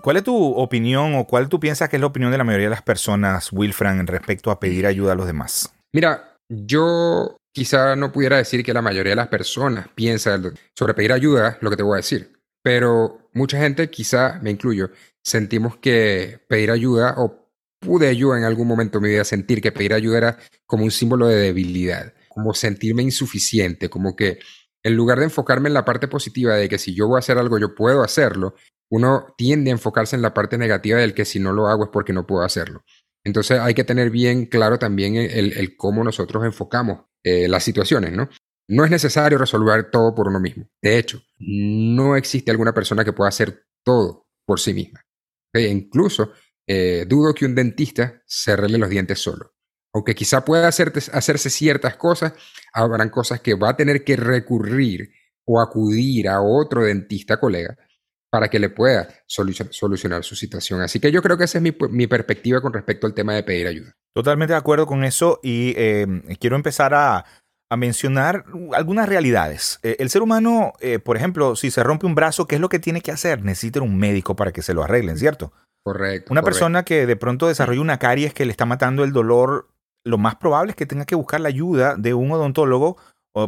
¿Cuál es tu opinión o cuál tú piensas que es la opinión de la mayoría de las personas, Wilfran, respecto a pedir ayuda a los demás? Mira, yo quizá no pudiera decir que la mayoría de las personas piensa sobre pedir ayuda, lo que te voy a decir, pero mucha gente, quizá me incluyo, sentimos que pedir ayuda o pude yo en algún momento de mi vida sentir que pedir ayuda era como un símbolo de debilidad, como sentirme insuficiente, como que en lugar de enfocarme en la parte positiva de que si yo voy a hacer algo yo puedo hacerlo, uno tiende a enfocarse en la parte negativa del que si no lo hago es porque no puedo hacerlo. Entonces hay que tener bien claro también el, cómo nosotros enfocamos eh, las situaciones, ¿no? No es necesario resolver todo por uno mismo. De hecho, no existe alguna persona que pueda hacer todo por sí misma. incluso eh, dudo que un dentista se arregle los dientes solo. Aunque quizá pueda hacerse ciertas cosas, habrán cosas que va a tener que recurrir o acudir a otro dentista colega para que le pueda solucionar su situación. Así que yo creo que esa es mi, perspectiva con respecto al tema de pedir ayuda. Totalmente de acuerdo con eso y eh, quiero empezar a, mencionar algunas realidades. Eh, el ser humano, eh, por ejemplo, si se rompe un brazo, ¿qué es lo que tiene que hacer? Necesita un médico para que se lo arreglen, ¿cierto? Correcto. Una persona que de pronto desarrolla una caries que le está matando el dolor, lo más probable es que tenga que buscar la ayuda de un odontólogo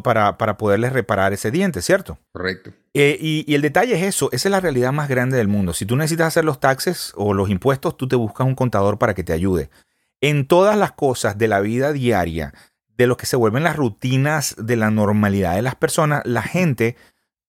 para, para poderles reparar ese diente, ¿cierto? Correcto. Eh, y, y, el detalle es eso, esa es la realidad más grande del mundo. Si tú necesitas hacer los taxes o los impuestos, tú te buscas un contador para que te ayude. En todas las cosas de la vida diaria, de lo que se vuelven las rutinas de la normalidad de las personas, la gente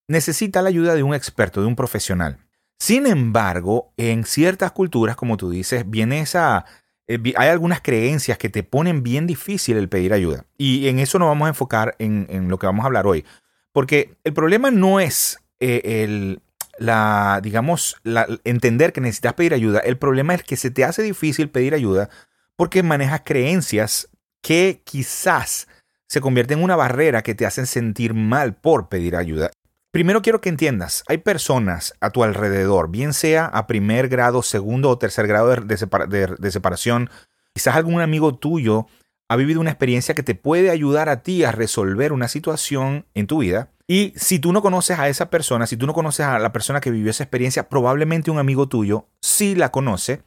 necesita la ayuda de un experto, de un profesional. Sin embargo, en ciertas culturas, como tú dices, viene esa... eh, hay algunas creencias que te ponen bien difícil el pedir ayuda. Y en eso nos vamos a enfocar en, en lo que vamos a hablar hoy. Porque el problema no es eh, el, la, digamos, la- entender que necesitas pedir ayuda. El problema es que se te hace difícil pedir ayuda porque manejas creencias que quizás se convierten en una barrera que te hacen sentir mal por pedir ayuda. Primero quiero que entiendas, hay personas a tu alrededor, bien sea a primer grado, segundo o tercer grado de, de separa- de- de separación, quizás algún amigo tuyo ha vivido una experiencia que te puede ayudar a ti a resolver una situación en tu vida. Y si tú no conoces a esa persona, si tú no conoces a la persona que vivió esa experiencia, probablemente un amigo tuyo sí la conoce.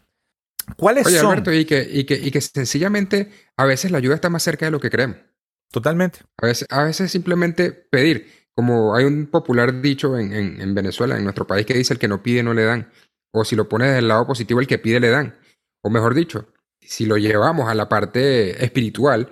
¿Cuáles Oye, son? Alberto, y que, y, que, y que sencillamente a veces la ayuda está más cerca de lo que creemos. Totalmente. A veces, a veces simplemente pedir. Como hay un popular dicho en, en- en Venezuela, en nuestro país, que dice el que no pide no le dan. O si lo pones del lado positivo, el que pide le dan. O mejor dicho, si lo llevamos a la parte espiritual,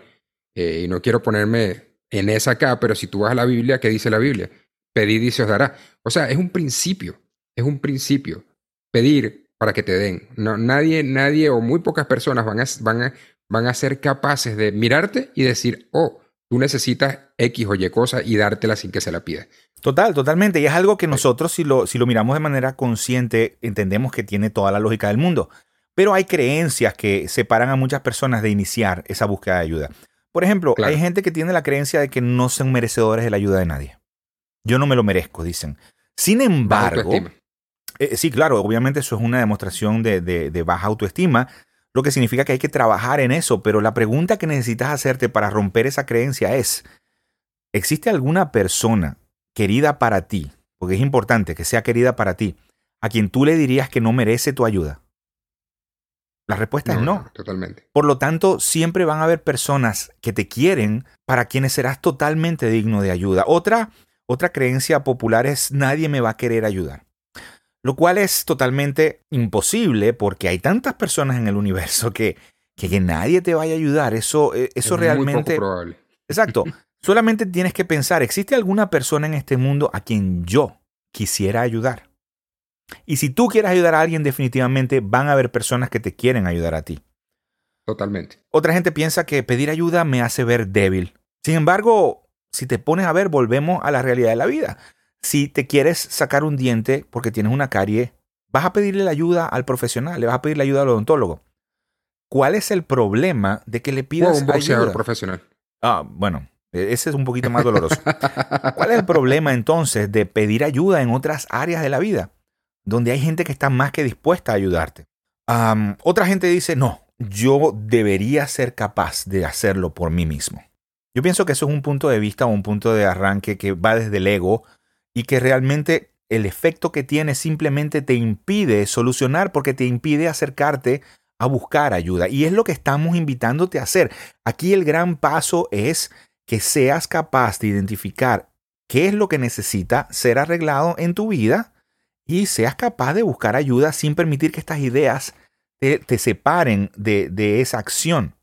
eh, y no quiero ponerme en esa acá, pero si tú vas a la Biblia, ¿qué dice la Biblia? Pedid y se os dará. O sea, es un principio, es un principio. Pedir para que te den. No, nadie, nadie o muy pocas personas van a, van, a, van a ser capaces de mirarte y decir, oh, tú necesitas X o Y cosa y dártela sin que se la pida. Total, totalmente. Y es algo que nosotros, si lo, si lo miramos de manera consciente, entendemos que tiene toda la lógica del mundo. Pero hay creencias que separan a muchas personas de iniciar esa búsqueda de ayuda. Por ejemplo, Claro. hay gente que tiene la creencia de que no son merecedores de la ayuda de nadie. Yo no me lo merezco, dicen. Sin embargo, eh, sí, claro, obviamente eso es una demostración de, de- de baja autoestima, lo que significa que hay que trabajar en eso, pero la pregunta que necesitas hacerte para romper esa creencia es, ¿existe alguna persona querida para ti, porque es importante que sea querida para ti, a quien tú le dirías que no merece tu ayuda? La respuesta es no. Totalmente. Por lo tanto, siempre van a haber personas que te quieren para quienes serás totalmente digno de ayuda. Otra, otra creencia popular es nadie me va a querer ayudar. Lo cual es totalmente imposible porque hay tantas personas en el universo que, que, que nadie te vaya a ayudar. Eso, eh, eso es realmente... Muy poco probable. Exacto. Solamente tienes que pensar, ¿existe alguna persona en este mundo a quien yo quisiera ayudar? Y si tú quieres ayudar a alguien, definitivamente van a haber personas que te quieren ayudar a ti. Totalmente. Otra gente piensa que pedir ayuda me hace ver débil. Sin embargo, si te pones a ver, volvemos a la realidad de la vida. Si te quieres sacar un diente porque tienes una carie, vas a pedirle la ayuda al profesional, le vas a pedir la ayuda al odontólogo. ¿Cuál es el problema de que le O pidas un boxeador ayuda? profesional. Ah, bueno, e- ese es un poquito más doloroso. ¿Cuál es el problema entonces de pedir ayuda en otras áreas de la vida? Donde hay gente que está más que dispuesta a ayudarte. Otra gente dice, no, yo debería ser capaz de hacerlo por mí mismo. Yo pienso que eso es un punto de vista o un punto de arranque que va desde el ego y que realmente el efecto que tiene simplemente te impide solucionar porque te impide acercarte a buscar ayuda. Y es lo que estamos invitándote a hacer. Aquí el gran paso es que seas capaz de identificar qué es lo que necesita ser arreglado en tu vida y seas capaz de buscar ayuda sin permitir que estas ideas te, separen de esa acción.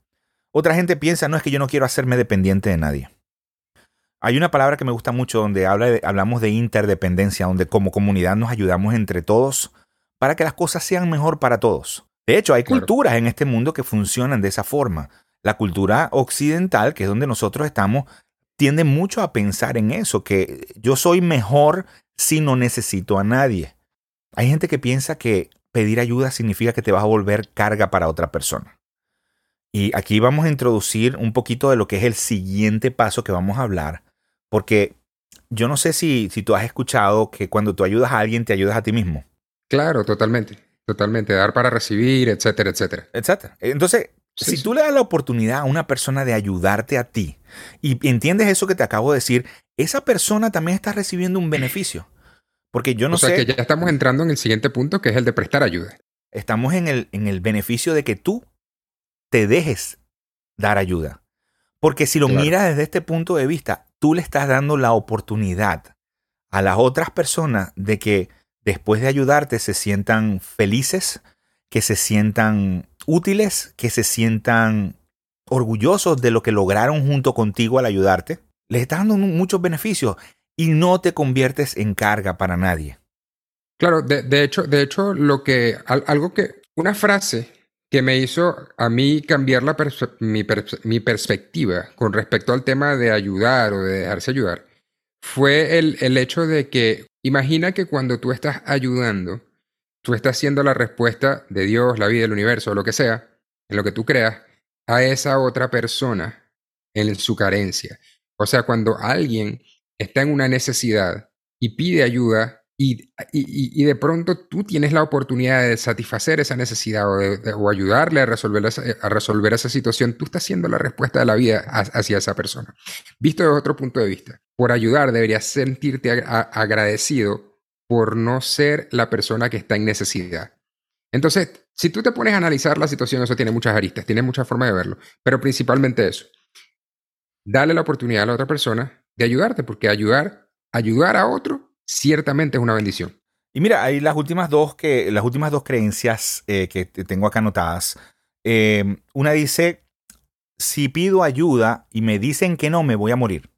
Otra gente piensa, no es que yo no quiero hacerme dependiente de nadie. Hay una palabra que me gusta mucho donde habla de- hablamos de interdependencia, donde como comunidad nos ayudamos entre todos para que las cosas sean mejor para todos. De hecho, hay Claro. culturas en este mundo que funcionan de esa forma. La cultura occidental, que es donde nosotros estamos, tiende mucho a pensar en eso, que yo soy mejor si no necesito a nadie. Hay gente que piensa que pedir ayuda significa que te vas a volver carga para otra persona. Y aquí vamos a introducir un poquito de lo que es el siguiente paso que vamos a hablar, porque yo no sé si, si tú has escuchado que cuando tú ayudas a alguien te ayudas a ti mismo. Claro, totalmente. Totalmente. Dar para recibir, etcétera, etcétera. Etcétera. Entonces, Sí, si sí. tú le das la oportunidad a una persona de ayudarte a ti y entiendes eso que te acabo de decir, esa persona también está recibiendo un beneficio. Porque yo no o sea sé, que ya estamos entrando en el siguiente punto, que es el de prestar ayuda. estamos en el, en el beneficio de que tú te dejes dar ayuda. Porque si lo Claro. miras desde este punto de vista, tú le estás dando la oportunidad a las otras personas de que después de ayudarte se sientan felices, que se sientan útiles, que se sientan orgullosos de lo que lograron junto contigo al ayudarte. Les estás dando mu- muchos beneficios y no te conviertes en carga para nadie. Claro, de, hecho, de hecho, lo que, algo que, una frase que me hizo a mí cambiar la mi, mi, perspectiva con respecto al tema de ayudar o de dejarse ayudar, fue el, el hecho de que imagina que cuando tú estás ayudando, tú estás siendo la respuesta de Dios, la vida, el universo, lo que sea, en lo que tú creas, a esa otra persona en su carencia. O sea, cuando alguien está en una necesidad y pide ayuda y, y, de pronto tú tienes la oportunidad de satisfacer esa necesidad o, ayudarle a resolver, esa, a resolver esa situación, tú estás siendo la respuesta de la vida hacia esa persona. Visto desde otro punto de vista, por ayudar deberías sentirte agradecido por no ser la persona que está en necesidad. Entonces, si tú te pones a analizar la situación, eso tiene muchas aristas, tiene muchas formas de verlo, pero principalmente eso. Dale la oportunidad a la otra persona de ayudarte, porque ayudar, ayudar a otro, ciertamente es una bendición. Y mira, hay las últimas dos que, las últimas dos creencias eh, que tengo acá anotadas. Eh, una dice: si pido ayuda y me dicen que no, me voy a morir.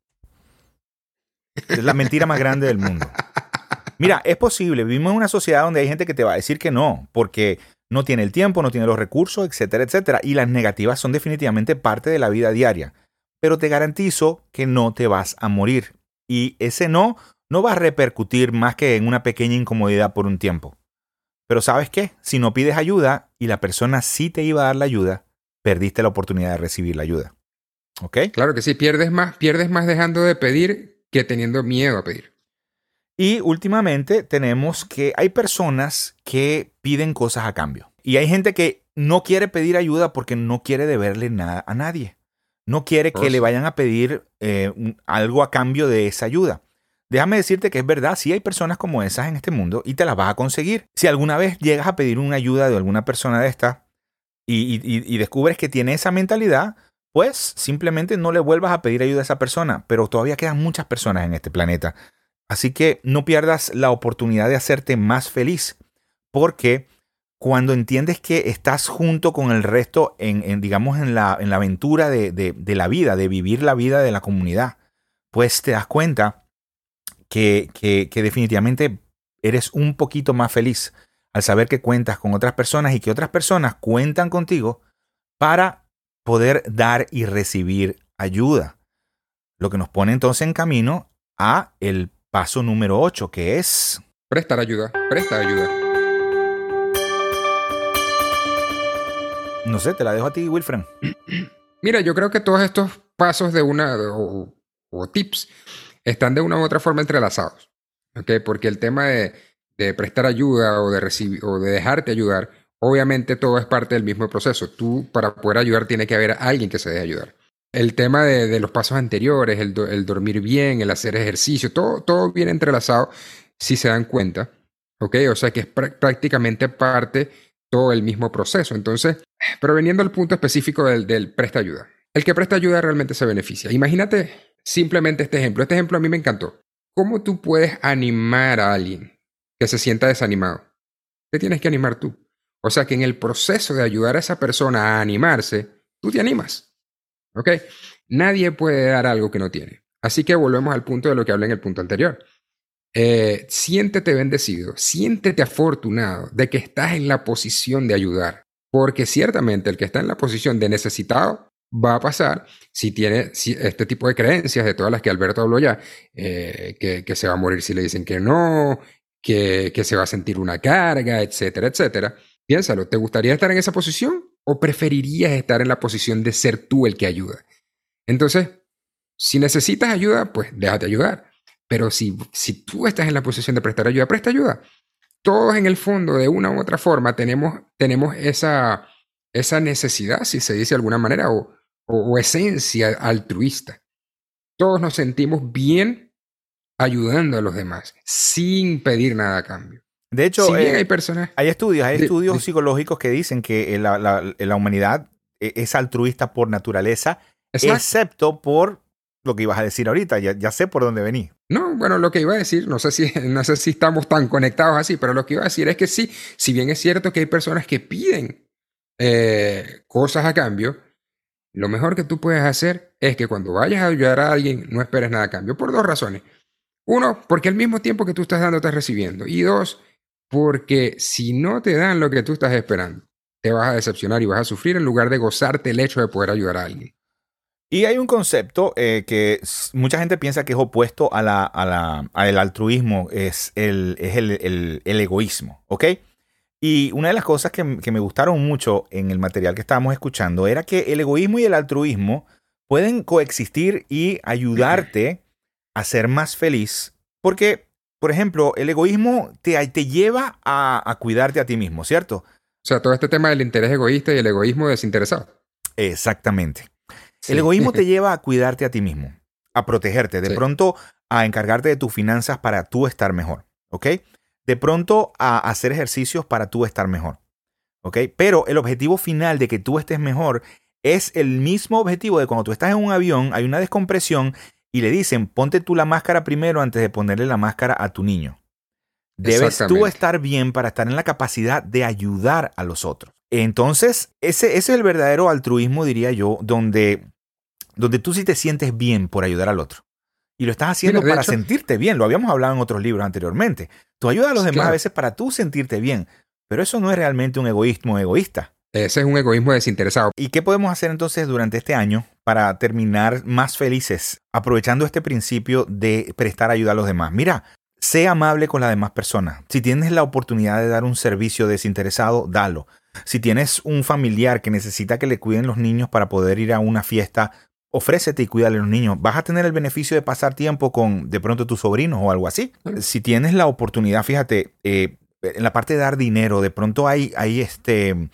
Es la mentira más grande del mundo. Mira, es posible. Vivimos en una sociedad donde hay gente que te va a decir que no, porque no tiene el tiempo, no tiene los recursos, etcétera, etcétera. Y las negativas son definitivamente parte de la vida diaria. Pero te garantizo que no te vas a morir. Y ese no no va a repercutir más que en una pequeña incomodidad por un tiempo. Pero sabes qué? Si no pides ayuda y la persona sí te iba a dar la ayuda, perdiste la oportunidad de recibir la ayuda. ¿Ok? Claro que sí, pierdes más, pierdes más dejando de pedir que teniendo miedo a pedir. Y últimamente tenemos que hay personas que piden cosas a cambio. Y hay gente que no quiere pedir ayuda porque no quiere deberle nada a nadie. No quiere que le vayan a pedir eh, algo a cambio de esa ayuda. Déjame decirte que es verdad, sí hay personas como esas en este mundo y te las vas a conseguir. Si alguna vez llegas a pedir una ayuda de alguna persona de esta y, descubres que tiene esa mentalidad, pues simplemente no le vuelvas a pedir ayuda a esa persona. Pero todavía quedan muchas personas en este planeta Así que no pierdas la oportunidad de hacerte más feliz, porque cuando entiendes que estás junto con el resto en, digamos, en la, en la aventura de, de, la vida, de vivir la vida de la comunidad, pues te das cuenta que, que, que definitivamente eres un poquito más feliz al saber que cuentas con otras personas y que otras personas cuentan contigo para poder dar y recibir ayuda. Lo que nos pone entonces en camino a el paso número 8, que es... Prestar ayuda, presta ayuda. No sé, te la dejo a ti, Wilfred. Mira, yo creo que todos estos pasos de una o, tips están de una u otra forma entrelazados. Porque el tema de, prestar ayuda o de, recibir, o de dejarte ayudar, obviamente todo es parte del mismo proceso. Tú, para poder ayudar, tiene que haber alguien que se deje ayudar el tema de, los pasos anteriores, el, dormir bien, el hacer ejercicio, todo, todo viene entrelazado si se dan cuenta. ¿Ok? O sea que es prácticamente parte todo el mismo proceso. Entonces, pero veniendo al punto específico del, del presta ayuda. El que presta ayuda realmente se beneficia. Imagínate simplemente este ejemplo. Este ejemplo a mí me encantó. ¿Cómo tú puedes animar a alguien que se sienta desanimado? Te tienes que animar tú. O sea que en el proceso de ayudar a esa persona a animarse, tú te animas. ¿Ok? Nadie puede dar algo que no tiene. Así que volvemos al punto de lo que hablé en el punto anterior. Eh, siéntete bendecido, siéntete afortunado de que estás en la posición de ayudar, porque ciertamente el que está en la posición de necesitado va a pasar si tiene este tipo de creencias de todas las que Alberto habló ya, eh, que, se va a morir si le dicen que no, que, que se va a sentir una carga, etcétera, etcétera. Piénsalo, ¿te gustaría estar en esa posición? ¿O preferirías estar en la posición de ser tú el que ayuda? Entonces, si necesitas ayuda, pues déjate ayudar. Pero si, si tú estás en la posición de prestar ayuda, presta ayuda. Todos en el fondo, de una u otra forma, tenemos, tenemos esa, esa necesidad, si se dice de alguna manera, o, o, esencia altruista. Todos nos sentimos bien ayudando a los demás, sin pedir nada a cambio. De hecho, eh, hay, personas, hay estudios, hay estudios psicológicos que dicen que la, la, humanidad e, es altruista por naturaleza, excepto por lo que ibas a decir ahorita. Ya, ya, sé por dónde vení. No, bueno, lo que iba a decir, no sé, si, no sé si estamos tan conectados así, pero lo que iba a decir es que sí, si bien es cierto que hay personas que piden eh, cosas a cambio, lo mejor que tú puedes hacer es que cuando vayas a ayudar a alguien no esperes nada a cambio, por dos razones. Uno, porque al mismo tiempo que tú estás dando, estás recibiendo. Y dos, porque si no te dan lo que tú estás esperando, te vas a decepcionar y vas a sufrir en lugar de gozarte el hecho de poder ayudar a alguien. Y hay un concepto eh, que mucha gente piensa que es opuesto a la, al altruismo, es, el, es el, egoísmo, ¿ok? Y una de las cosas que, me gustaron mucho en el material que estábamos escuchando era que el egoísmo y el altruismo pueden coexistir y ayudarte a ser más feliz, porque, por ejemplo, el egoísmo te, te lleva a, a cuidarte a ti mismo, ¿cierto? O sea, todo este tema del interés egoísta y el egoísmo desinteresado. Exactamente. El egoísmo te lleva a cuidarte a ti mismo, a protegerte, de pronto a encargarte de tus finanzas para tú estar mejor, ¿ok? De pronto a hacer ejercicios para tú estar mejor, ¿ok? Pero el objetivo final de que tú estés mejor es el mismo objetivo de cuando tú estás en un avión, hay una descompresión y le dicen, ponte tú la máscara primero antes de ponerle la máscara a tu niño. Debes tú estar bien para estar en la capacidad de ayudar a los otros. Entonces, ese, ese es el verdadero altruismo, diría yo, donde donde tú sí te sientes bien por ayudar al otro. Y lo estás haciendo para sentirte bien. Lo habíamos hablado en otros libros anteriormente. Tú ayudas a los demás a veces para tú sentirte bien. Pero eso no es realmente un egoísmo egoísta. Ese es un egoísmo desinteresado. ¿Y qué podemos hacer entonces durante este año para terminar más felices, aprovechando este principio de prestar ayuda a los demás? Mira, sé amable con las demás personas. Si tienes la oportunidad de dar un servicio desinteresado, dalo. Si tienes un familiar que necesita que le cuiden los niños para poder ir a una fiesta, ofrécete y cuídale a los niños. Vas a tener el beneficio de pasar tiempo con de pronto tus sobrinos o algo así. Si tienes la oportunidad, fíjate, eh, en la parte de dar dinero, de pronto hay, hay este,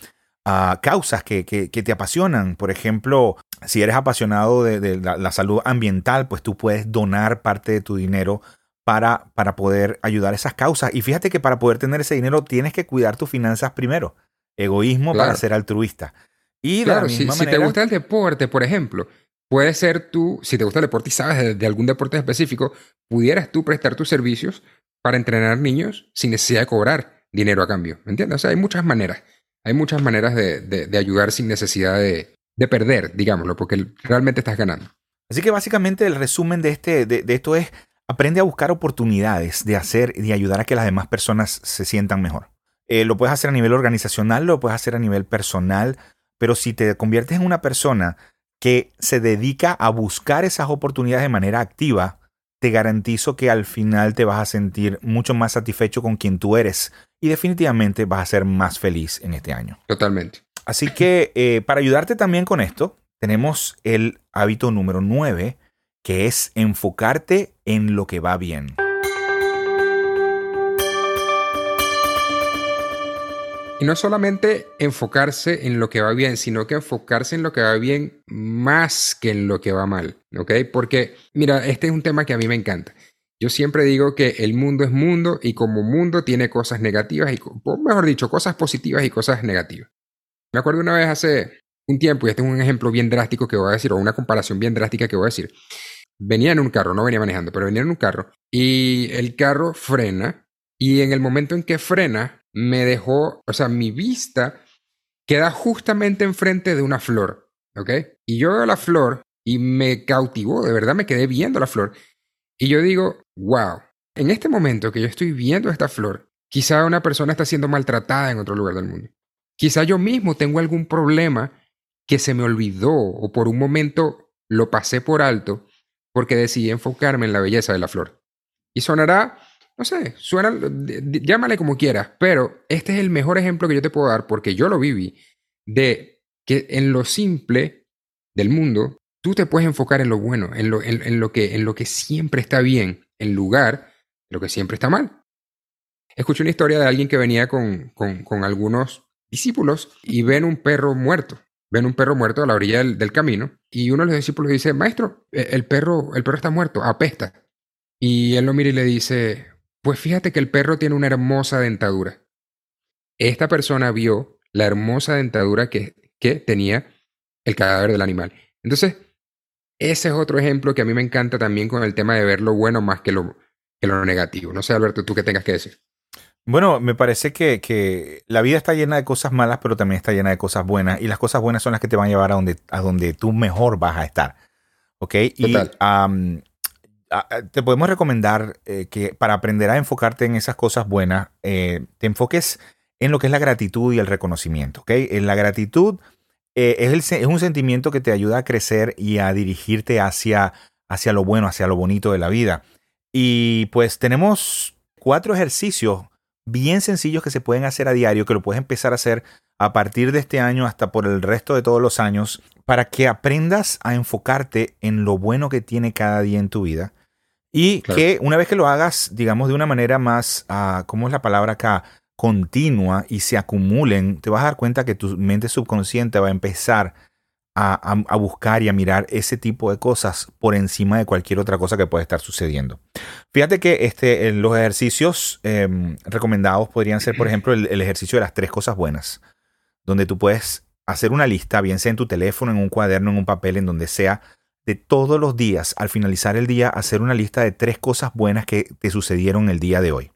ah, causas que, te apasionan. Por ejemplo, si eres apasionado de, la, salud ambiental, pues tú puedes donar parte de tu dinero para, para poder ayudar a esas causas. Y fíjate que para poder tener ese dinero tienes que cuidar tus finanzas primero. Egoísmo para ser altruista. Y claro, si, si te gusta el deporte, por ejemplo, Puede ser tú, si te gusta el deporte y sabes de, algún deporte específico, pudieras tú prestar tus servicios para entrenar niños sin necesidad de cobrar dinero a cambio. ¿Me entiendes? O sea, hay muchas maneras. Hay muchas maneras de, ayudar sin necesidad de, perder, digámoslo, porque realmente estás ganando. Así que básicamente el resumen de, este, de, esto es, aprende a buscar oportunidades de hacer y de ayudar a que las demás personas se sientan mejor. Eh, lo puedes hacer a nivel organizacional, lo puedes hacer a nivel personal, pero si te conviertes en una persona que se dedica a buscar esas oportunidades de manera activa, te garantizo que al final te vas a sentir mucho más satisfecho con quien tú eres y definitivamente vas a ser más feliz en este año. Totalmente. Así que eh, para ayudarte también con esto, tenemos el hábito número 9, que es enfocarte en lo que va bien. Y no solamente enfocarse en lo que va bien, sino que enfocarse en lo que va bien más que en lo que va mal, ¿ok? Porque, mira, este es un tema que a mí me encanta. Yo siempre digo que el mundo es mundo y como mundo tiene cosas negativas y, mejor dicho, cosas positivas y cosas negativas. Me acuerdo una vez hace un tiempo, y este es un ejemplo bien drástico que voy a decir, o una comparación bien drástica que voy a decir. Venía en un carro, no venía manejando, pero venía en un carro y el carro frena y en el momento en que frena, me dejó, o sea, mi vista queda justamente enfrente de una flor, ¿ok? Y yo veo la flor y me cautivó, de verdad me quedé viendo la flor. Y yo digo, wow, en este momento que yo estoy viendo esta flor, quizá una persona está siendo maltratada en otro lugar del mundo. Quizá yo mismo tengo algún problema que se me olvidó o por un momento lo pasé por alto porque decidí enfocarme en la belleza de la flor. Y sonará no sé, suena, llámale como quieras, pero este es el mejor ejemplo que yo te puedo dar porque yo lo viví, de que en lo simple del mundo, tú te puedes enfocar en lo bueno, en lo, en, lo, que, en lo que siempre está bien, en lugar de lo que siempre está mal. Escuché una historia de alguien que venía con, con, algunos discípulos y ven un perro muerto. Ven un perro muerto a la orilla del, del, camino y uno de los discípulos dice, maestro, e, el perro, el perro está muerto, apesta. Y él lo mira y le dice, pues fíjate que el perro tiene una hermosa dentadura. Esta persona vio la hermosa dentadura que, que tenía el cadáver del animal. Entonces, ese es otro ejemplo que a mí me encanta también con el tema de ver lo bueno más que lo, que lo negativo. No sé, Alberto, tú qué tengas que decir. Bueno, me parece que, que, la vida está llena de cosas malas, pero también está llena de cosas buenas. Y las cosas buenas son las que te van a llevar a donde, a donde tú mejor vas a estar. ¿Ok? Y te podemos recomendar eh, que para aprender a enfocarte en esas cosas buenas, eh, te enfoques en lo que es la gratitud y el reconocimiento. ¿okay? En la gratitud eh, es, es, un sentimiento que te ayuda a crecer y a dirigirte hacia, hacia lo bueno, hacia lo bonito de la vida. Y pues tenemos cuatro ejercicios bien sencillos que se pueden hacer a diario, que lo puedes empezar a hacer a partir de este año hasta por el resto de todos los años, para que aprendas a enfocarte en lo bueno que tiene cada día en tu vida. Y que una vez que lo hagas, digamos, de una manera más, uh, ¿cómo es la palabra acá? Continua y se acumulen, te vas a dar cuenta que tu mente subconsciente va a empezar a, buscar y a mirar ese tipo de cosas por encima de cualquier otra cosa que pueda estar sucediendo. Fíjate que este, los ejercicios em, recomendados podrían ser, por ejemplo, el, ejercicio de las tres cosas buenas, donde tú puedes hacer una lista, bien sea en tu teléfono, en un cuaderno, en un papel, en donde sea, de todos los días, al finalizar el día, hacer una lista de tres cosas buenas que te sucedieron el día de hoy.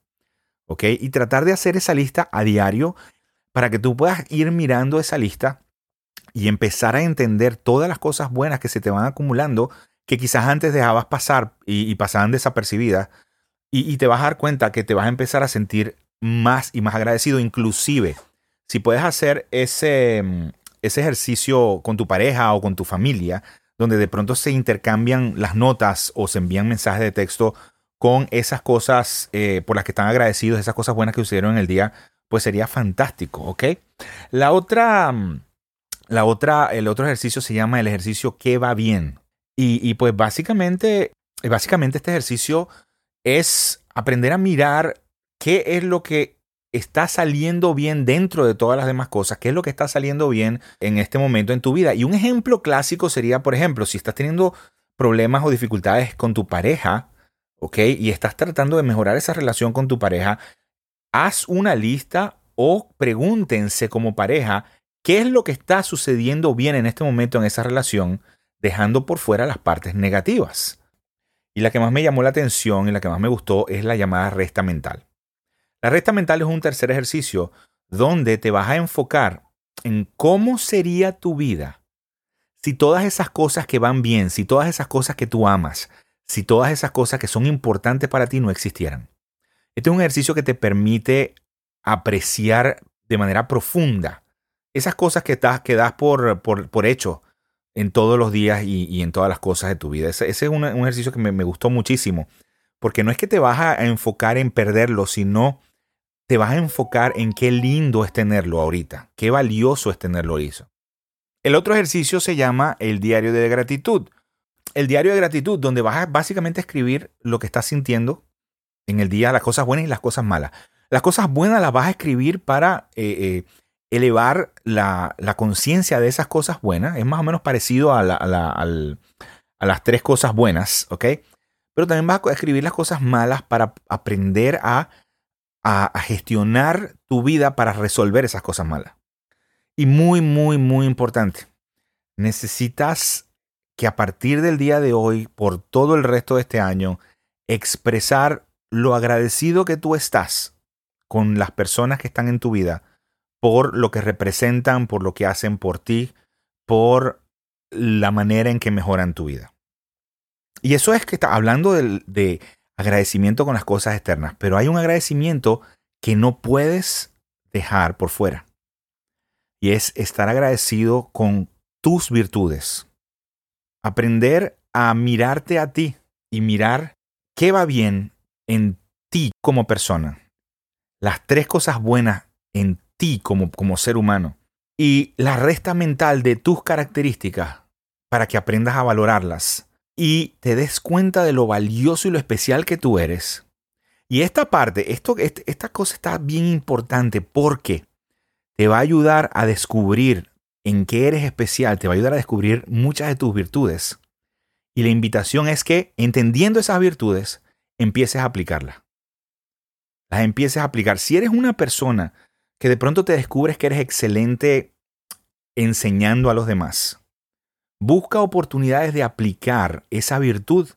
¿Ok? Y tratar de hacer esa lista a diario para que tú puedas ir mirando esa lista y empezar a entender todas las cosas buenas que se te van acumulando que quizás antes dejabas pasar y, pasaban desapercibidas y, te vas a dar cuenta que te vas a empezar a sentir más y más agradecido inclusive si puedes hacer ese, mm, ese ejercicio con tu pareja o con tu familia donde de pronto se intercambian las notas o se envían mensajes de texto con esas cosas eh, por las que están agradecidos, esas cosas buenas que sucedieron en el día, pues sería fantástico, ¿ok? La otra, mm, la otra, el otro ejercicio se llama el ejercicio que va bien. Y, pues básicamente, básicamente este ejercicio es aprender a mirar qué es lo que está saliendo bien dentro de todas las demás cosas, qué es lo que está saliendo bien en este momento en tu vida. Y un ejemplo clásico sería, por ejemplo, si estás teniendo problemas o dificultades con tu pareja, ¿ok? Y estás tratando de mejorar esa relación con tu pareja, haz una lista o pregúntense como pareja ¿Qué es lo que está sucediendo bien en este momento en esa relación, dejando por fuera las partes negativas? Y la que más me llamó la atención y la que más me gustó es la llamada resta mental. La resta mental es un tercer ejercicio donde te vas a enfocar en cómo sería tu vida si todas esas cosas que van bien, si todas esas cosas que tú amas, si todas esas cosas que son importantes para ti no existieran. Este es un ejercicio que te permite apreciar de manera profunda esas cosas que, das, que das por, por, hecho en todos los días y, en todas las cosas de tu vida. Ese, es un, ejercicio que me, gustó muchísimo, porque no es que te vas a enfocar en perderlo, sino te vas a enfocar en qué lindo es tenerlo ahorita, qué valioso es tenerlo ahorita. El otro ejercicio se llama el diario de gratitud. El diario de gratitud, donde vas a básicamente escribir lo que estás sintiendo en el día, las cosas buenas y las cosas malas. Las cosas buenas las vas a escribir para eh, eh, elevar la, conciencia de esas cosas buenas. Es más o menos parecido a, las tres cosas buenas, ¿ok? Pero también vas a escribir las cosas malas para aprender a, a gestionar tu vida para resolver esas cosas malas. Y muy, muy, muy importante, necesitas que a partir del día de hoy, por todo el resto de este año, expresar lo agradecido que tú estás con las personas que están en tu vida por lo que representan, por lo que hacen por ti, por la manera en que mejoran tu vida. Y eso es que está hablando de, agradecimiento con las cosas externas, pero hay un agradecimiento que no puedes dejar por fuera. Y es estar agradecido con tus virtudes. Aprender a mirarte a ti y mirar qué va bien en ti como persona. Las tres cosas buenas en ti como, como ser humano y la resta mental de tus características para que aprendas a valorarlas y te des cuenta de lo valioso y lo especial que tú eres. Y esta parte, esto, este, esta cosa está bien importante porque te va a ayudar a descubrir en qué eres especial, te va a ayudar a descubrir muchas de tus virtudes. Y la invitación es que, entendiendo esas virtudes, empieces a aplicarlas. Las empieces a aplicar. Si eres una persona que de pronto te descubres que eres excelente enseñando a los demás. Busca oportunidades de aplicar esa virtud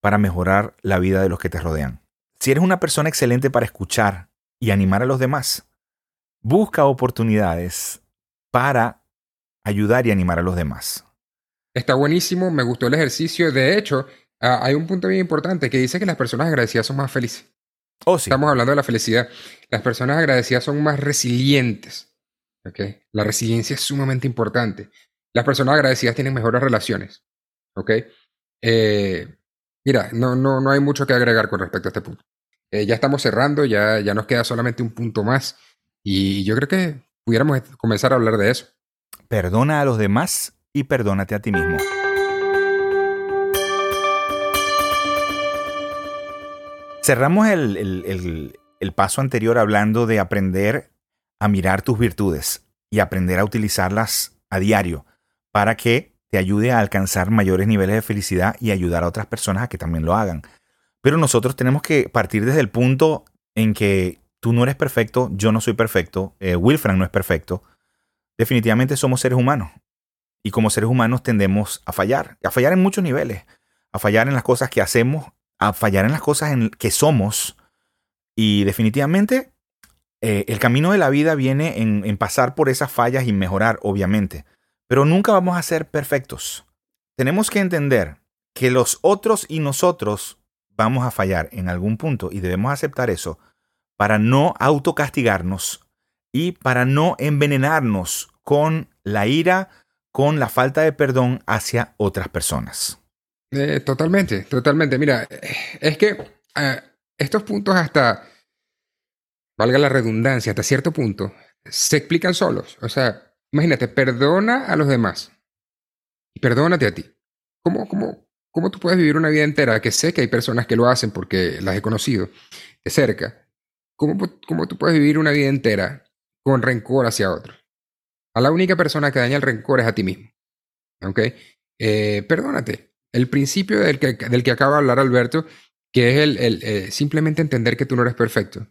para mejorar la vida de los que te rodean. Si eres una persona excelente para escuchar y animar a los demás, busca oportunidades para ayudar y animar a los demás. Está buenísimo, me gustó el ejercicio. De hecho, ah, hay un punto bien importante que dice que las personas agradecidas son más felices. Oh, sí. Estamos hablando de la felicidad. Las personas agradecidas son más resilientes. ¿ok? La resiliencia es sumamente importante. Las personas agradecidas tienen mejores relaciones. ¿ok? Eh, mira, no, no, no hay mucho que agregar con respecto a este punto. Eh, ya estamos cerrando, ya, ya nos queda solamente un punto más. Y yo creo que pudiéramos comenzar a hablar de eso. Perdona a los demás y perdónate a ti mismo. Cerramos el, paso anterior hablando de aprender a mirar tus virtudes y aprender a utilizarlas a diario para que te ayude a alcanzar mayores niveles de felicidad y ayudar a otras personas a que también lo hagan. Pero nosotros tenemos que partir desde el punto en que tú no eres perfecto, yo no soy perfecto, eh, Wilfran no es perfecto. Definitivamente somos seres humanos. Y como seres humanos tendemos a fallar, a fallar en muchos niveles, a fallar en las cosas que hacemos, a fallar en las cosas en que somos. Y definitivamente eh, el camino de la vida viene en, en pasar por esas fallas y mejorar, obviamente. Pero nunca vamos a ser perfectos. Tenemos que entender que los otros y nosotros vamos a fallar en algún punto y debemos aceptar eso para no autocastigarnos y para no envenenarnos con la ira, con la falta de perdón hacia otras personas. Eh, totalmente, totalmente. Mira, es que eh, estos puntos hasta, valga la redundancia, hasta cierto punto, se explican solos. O sea, imagínate, perdona a los demás y perdónate a ti. ¿Cómo, cómo, cómo tú puedes vivir una vida entera? Que sé que hay personas que lo hacen porque las he conocido de cerca. ¿Cómo, cómo tú puedes vivir una vida entera con rencor hacia otros? A la única persona que daña el rencor es a ti mismo. ¿Ok? Eh, perdónate. El principio del que, del que acaba de hablar Alberto, que es el eh, simplemente entender que tú no eres perfecto.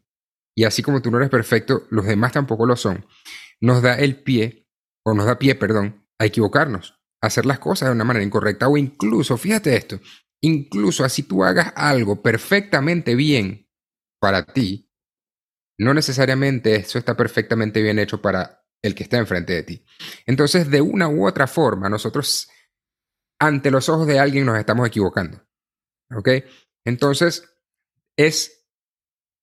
Y así como tú no eres perfecto, los demás tampoco lo son. Nos da el pie, o nos da pie, perdón, a equivocarnos, a hacer las cosas de una manera incorrecta. O incluso, fíjate esto, incluso así tú hagas algo perfectamente bien para ti, no necesariamente eso está perfectamente bien hecho para el que está enfrente de ti. Entonces, de una u otra forma, nosotros ante los ojos de alguien nos estamos equivocando. ¿Ok? Entonces, es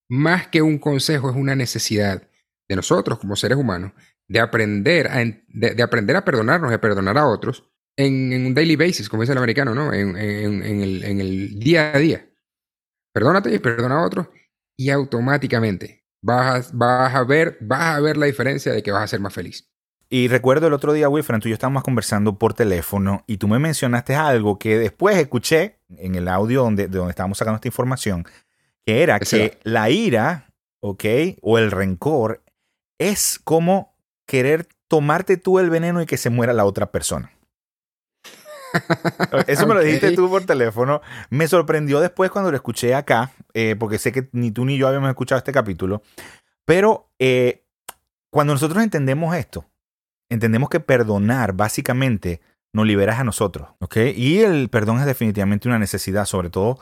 más que un consejo, es una necesidad de nosotros como seres humanos de aprender a, de, aprender a perdonarnos y a perdonar a otros en, un daily basis, como dice el americano, ¿no? En, el, en el día a día. Perdónate y perdona a otros y automáticamente vas, vas, a ver, vas a ver la diferencia de que vas a ser más feliz. Y recuerdo el otro día, Wilfred, tú y yo estábamos conversando por teléfono y tú me mencionaste algo que después escuché en el audio donde, de donde estábamos sacando esta información, que era que la ira, ¿ok? O el rencor es como querer tomarte tú el veneno y que se muera la otra persona. Eso me lo dijiste tú por teléfono. Me sorprendió después cuando lo escuché acá, eh, porque sé que ni tú ni yo habíamos escuchado este capítulo. Pero eh, cuando nosotros entendemos esto, entendemos que perdonar básicamente nos liberas a nosotros, ¿ok? Y el perdón es definitivamente una necesidad, sobre todo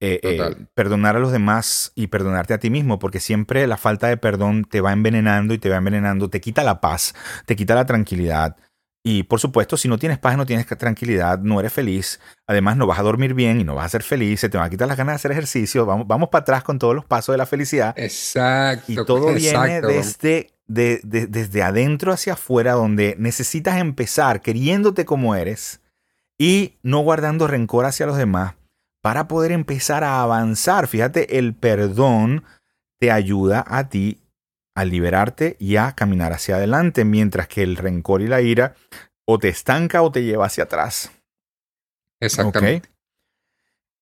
eh, eh, perdonar a los demás y perdonarte a ti mismo, porque siempre la falta de perdón te va envenenando y te va envenenando, te quita la paz, te quita la tranquilidad. Y por supuesto, si no tienes paz, no tienes tranquilidad, no eres feliz, además no vas a dormir bien y no vas a ser feliz, se te van a quitar las ganas de hacer ejercicio, vamos, vamos para atrás con todos los pasos de la felicidad. Exacto. Y todo viene desde de, desde adentro hacia afuera, donde necesitas empezar queriéndote como eres y no guardando rencor hacia los demás para poder empezar a avanzar. Fíjate, el perdón te ayuda a ti a liberarte y a caminar hacia adelante, mientras que el rencor y la ira o te estanca o te lleva hacia atrás. Exactamente.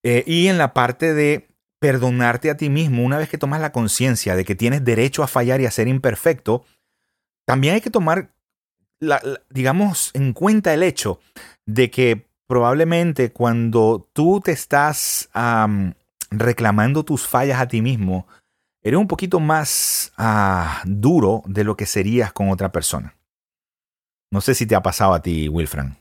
Eh, y en la parte de perdonarte a ti mismo, una vez que tomas la conciencia de que tienes derecho a fallar y a ser imperfecto, también hay que tomar, digamos, en cuenta el hecho de que probablemente cuando tú te estás reclamando tus fallas a ti mismo, eres un poquito más ah, duro de lo que serías con otra persona. No sé si te ha pasado a ti, Wilfran.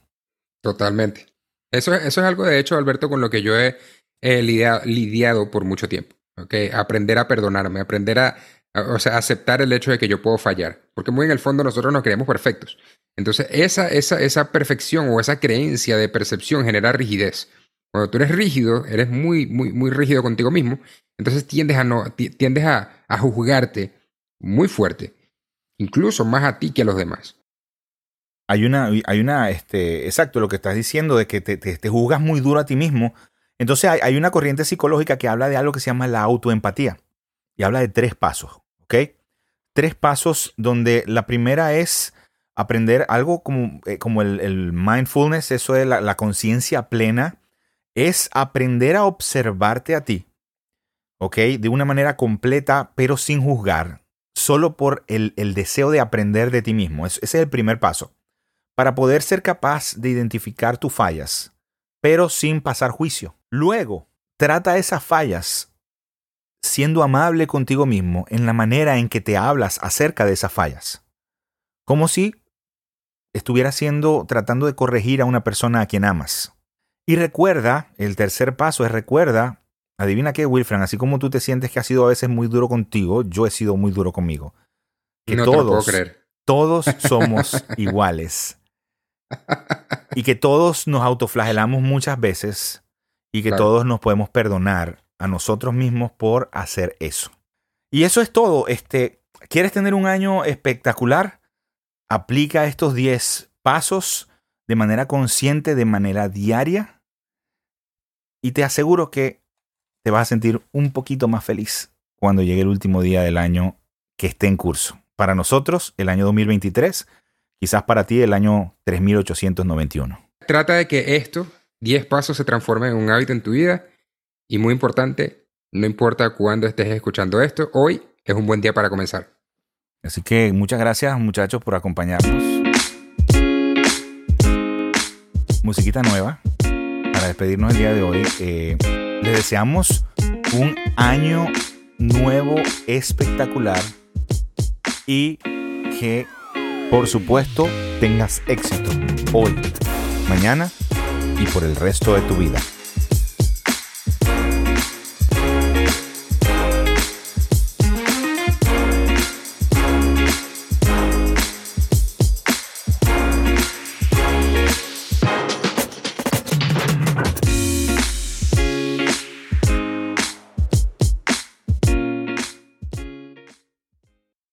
Totalmente. Eso, es algo, de hecho, Alberto, con lo que yo he he lidiado, por mucho tiempo. ¿okay? Aprender a perdonarme, aprender a, o sea, aceptar el hecho de que yo puedo fallar. Porque muy en el fondo nosotros nos creemos perfectos. Entonces, esa, esa, esa perfección o esa creencia de percepción genera rigidez. Cuando tú eres rígido, eres muy, muy, muy rígido contigo mismo, entonces tiendes a, no, tiendes a, a juzgarte muy fuerte, incluso más a ti que a los demás. Hay una, hay una, este, exacto, lo que estás diciendo de que te, te, juzgas muy duro a ti mismo. Entonces hay, hay, una corriente psicológica que habla de algo que se llama la autoempatía y habla de tres pasos, ¿ok? Tres pasos donde la primera es aprender algo como, eh, como el, mindfulness, eso es la, la conciencia plena, es aprender a observarte a ti, ¿ok? De una manera completa, pero sin juzgar, solo por el, el deseo de aprender de ti mismo. ese es el primer paso. Para poder ser capaz de identificar tus fallas, pero sin pasar juicio. Luego, trata esas fallas siendo amable contigo mismo en la manera en que te hablas acerca de esas fallas. Como si estuvieras siendo, tratando de corregir a una persona a quien amas. Y recuerda, el tercer paso es recuerda, adivina qué, Wilfran, así como tú te sientes que has sido a veces muy duro contigo, yo he sido muy duro conmigo. Que no todos, creer. todos somos iguales. y que todos nos autoflagelamos muchas veces y que todos nos podemos perdonar a nosotros mismos por hacer eso. Y eso es todo. Este, ¿Quieres tener un año espectacular? Aplica estos 10 pasos de manera consciente, de manera diaria. Y te aseguro que te vas a sentir un poquito más feliz cuando llegue el último día del año que esté en curso. Para nosotros, el año 2023, quizás para ti el año 3891. Trata de que esto, 10 pasos, se transformen en un hábito en tu vida y muy importante, no importa cuándo estés escuchando esto, hoy es un buen día para comenzar. Así que muchas gracias muchachos por acompañarnos. Musiquita nueva para despedirnos el día de hoy. Eh, les deseamos un año nuevo espectacular y que por supuesto tengas éxito hoy, mañana y por el resto de tu vida.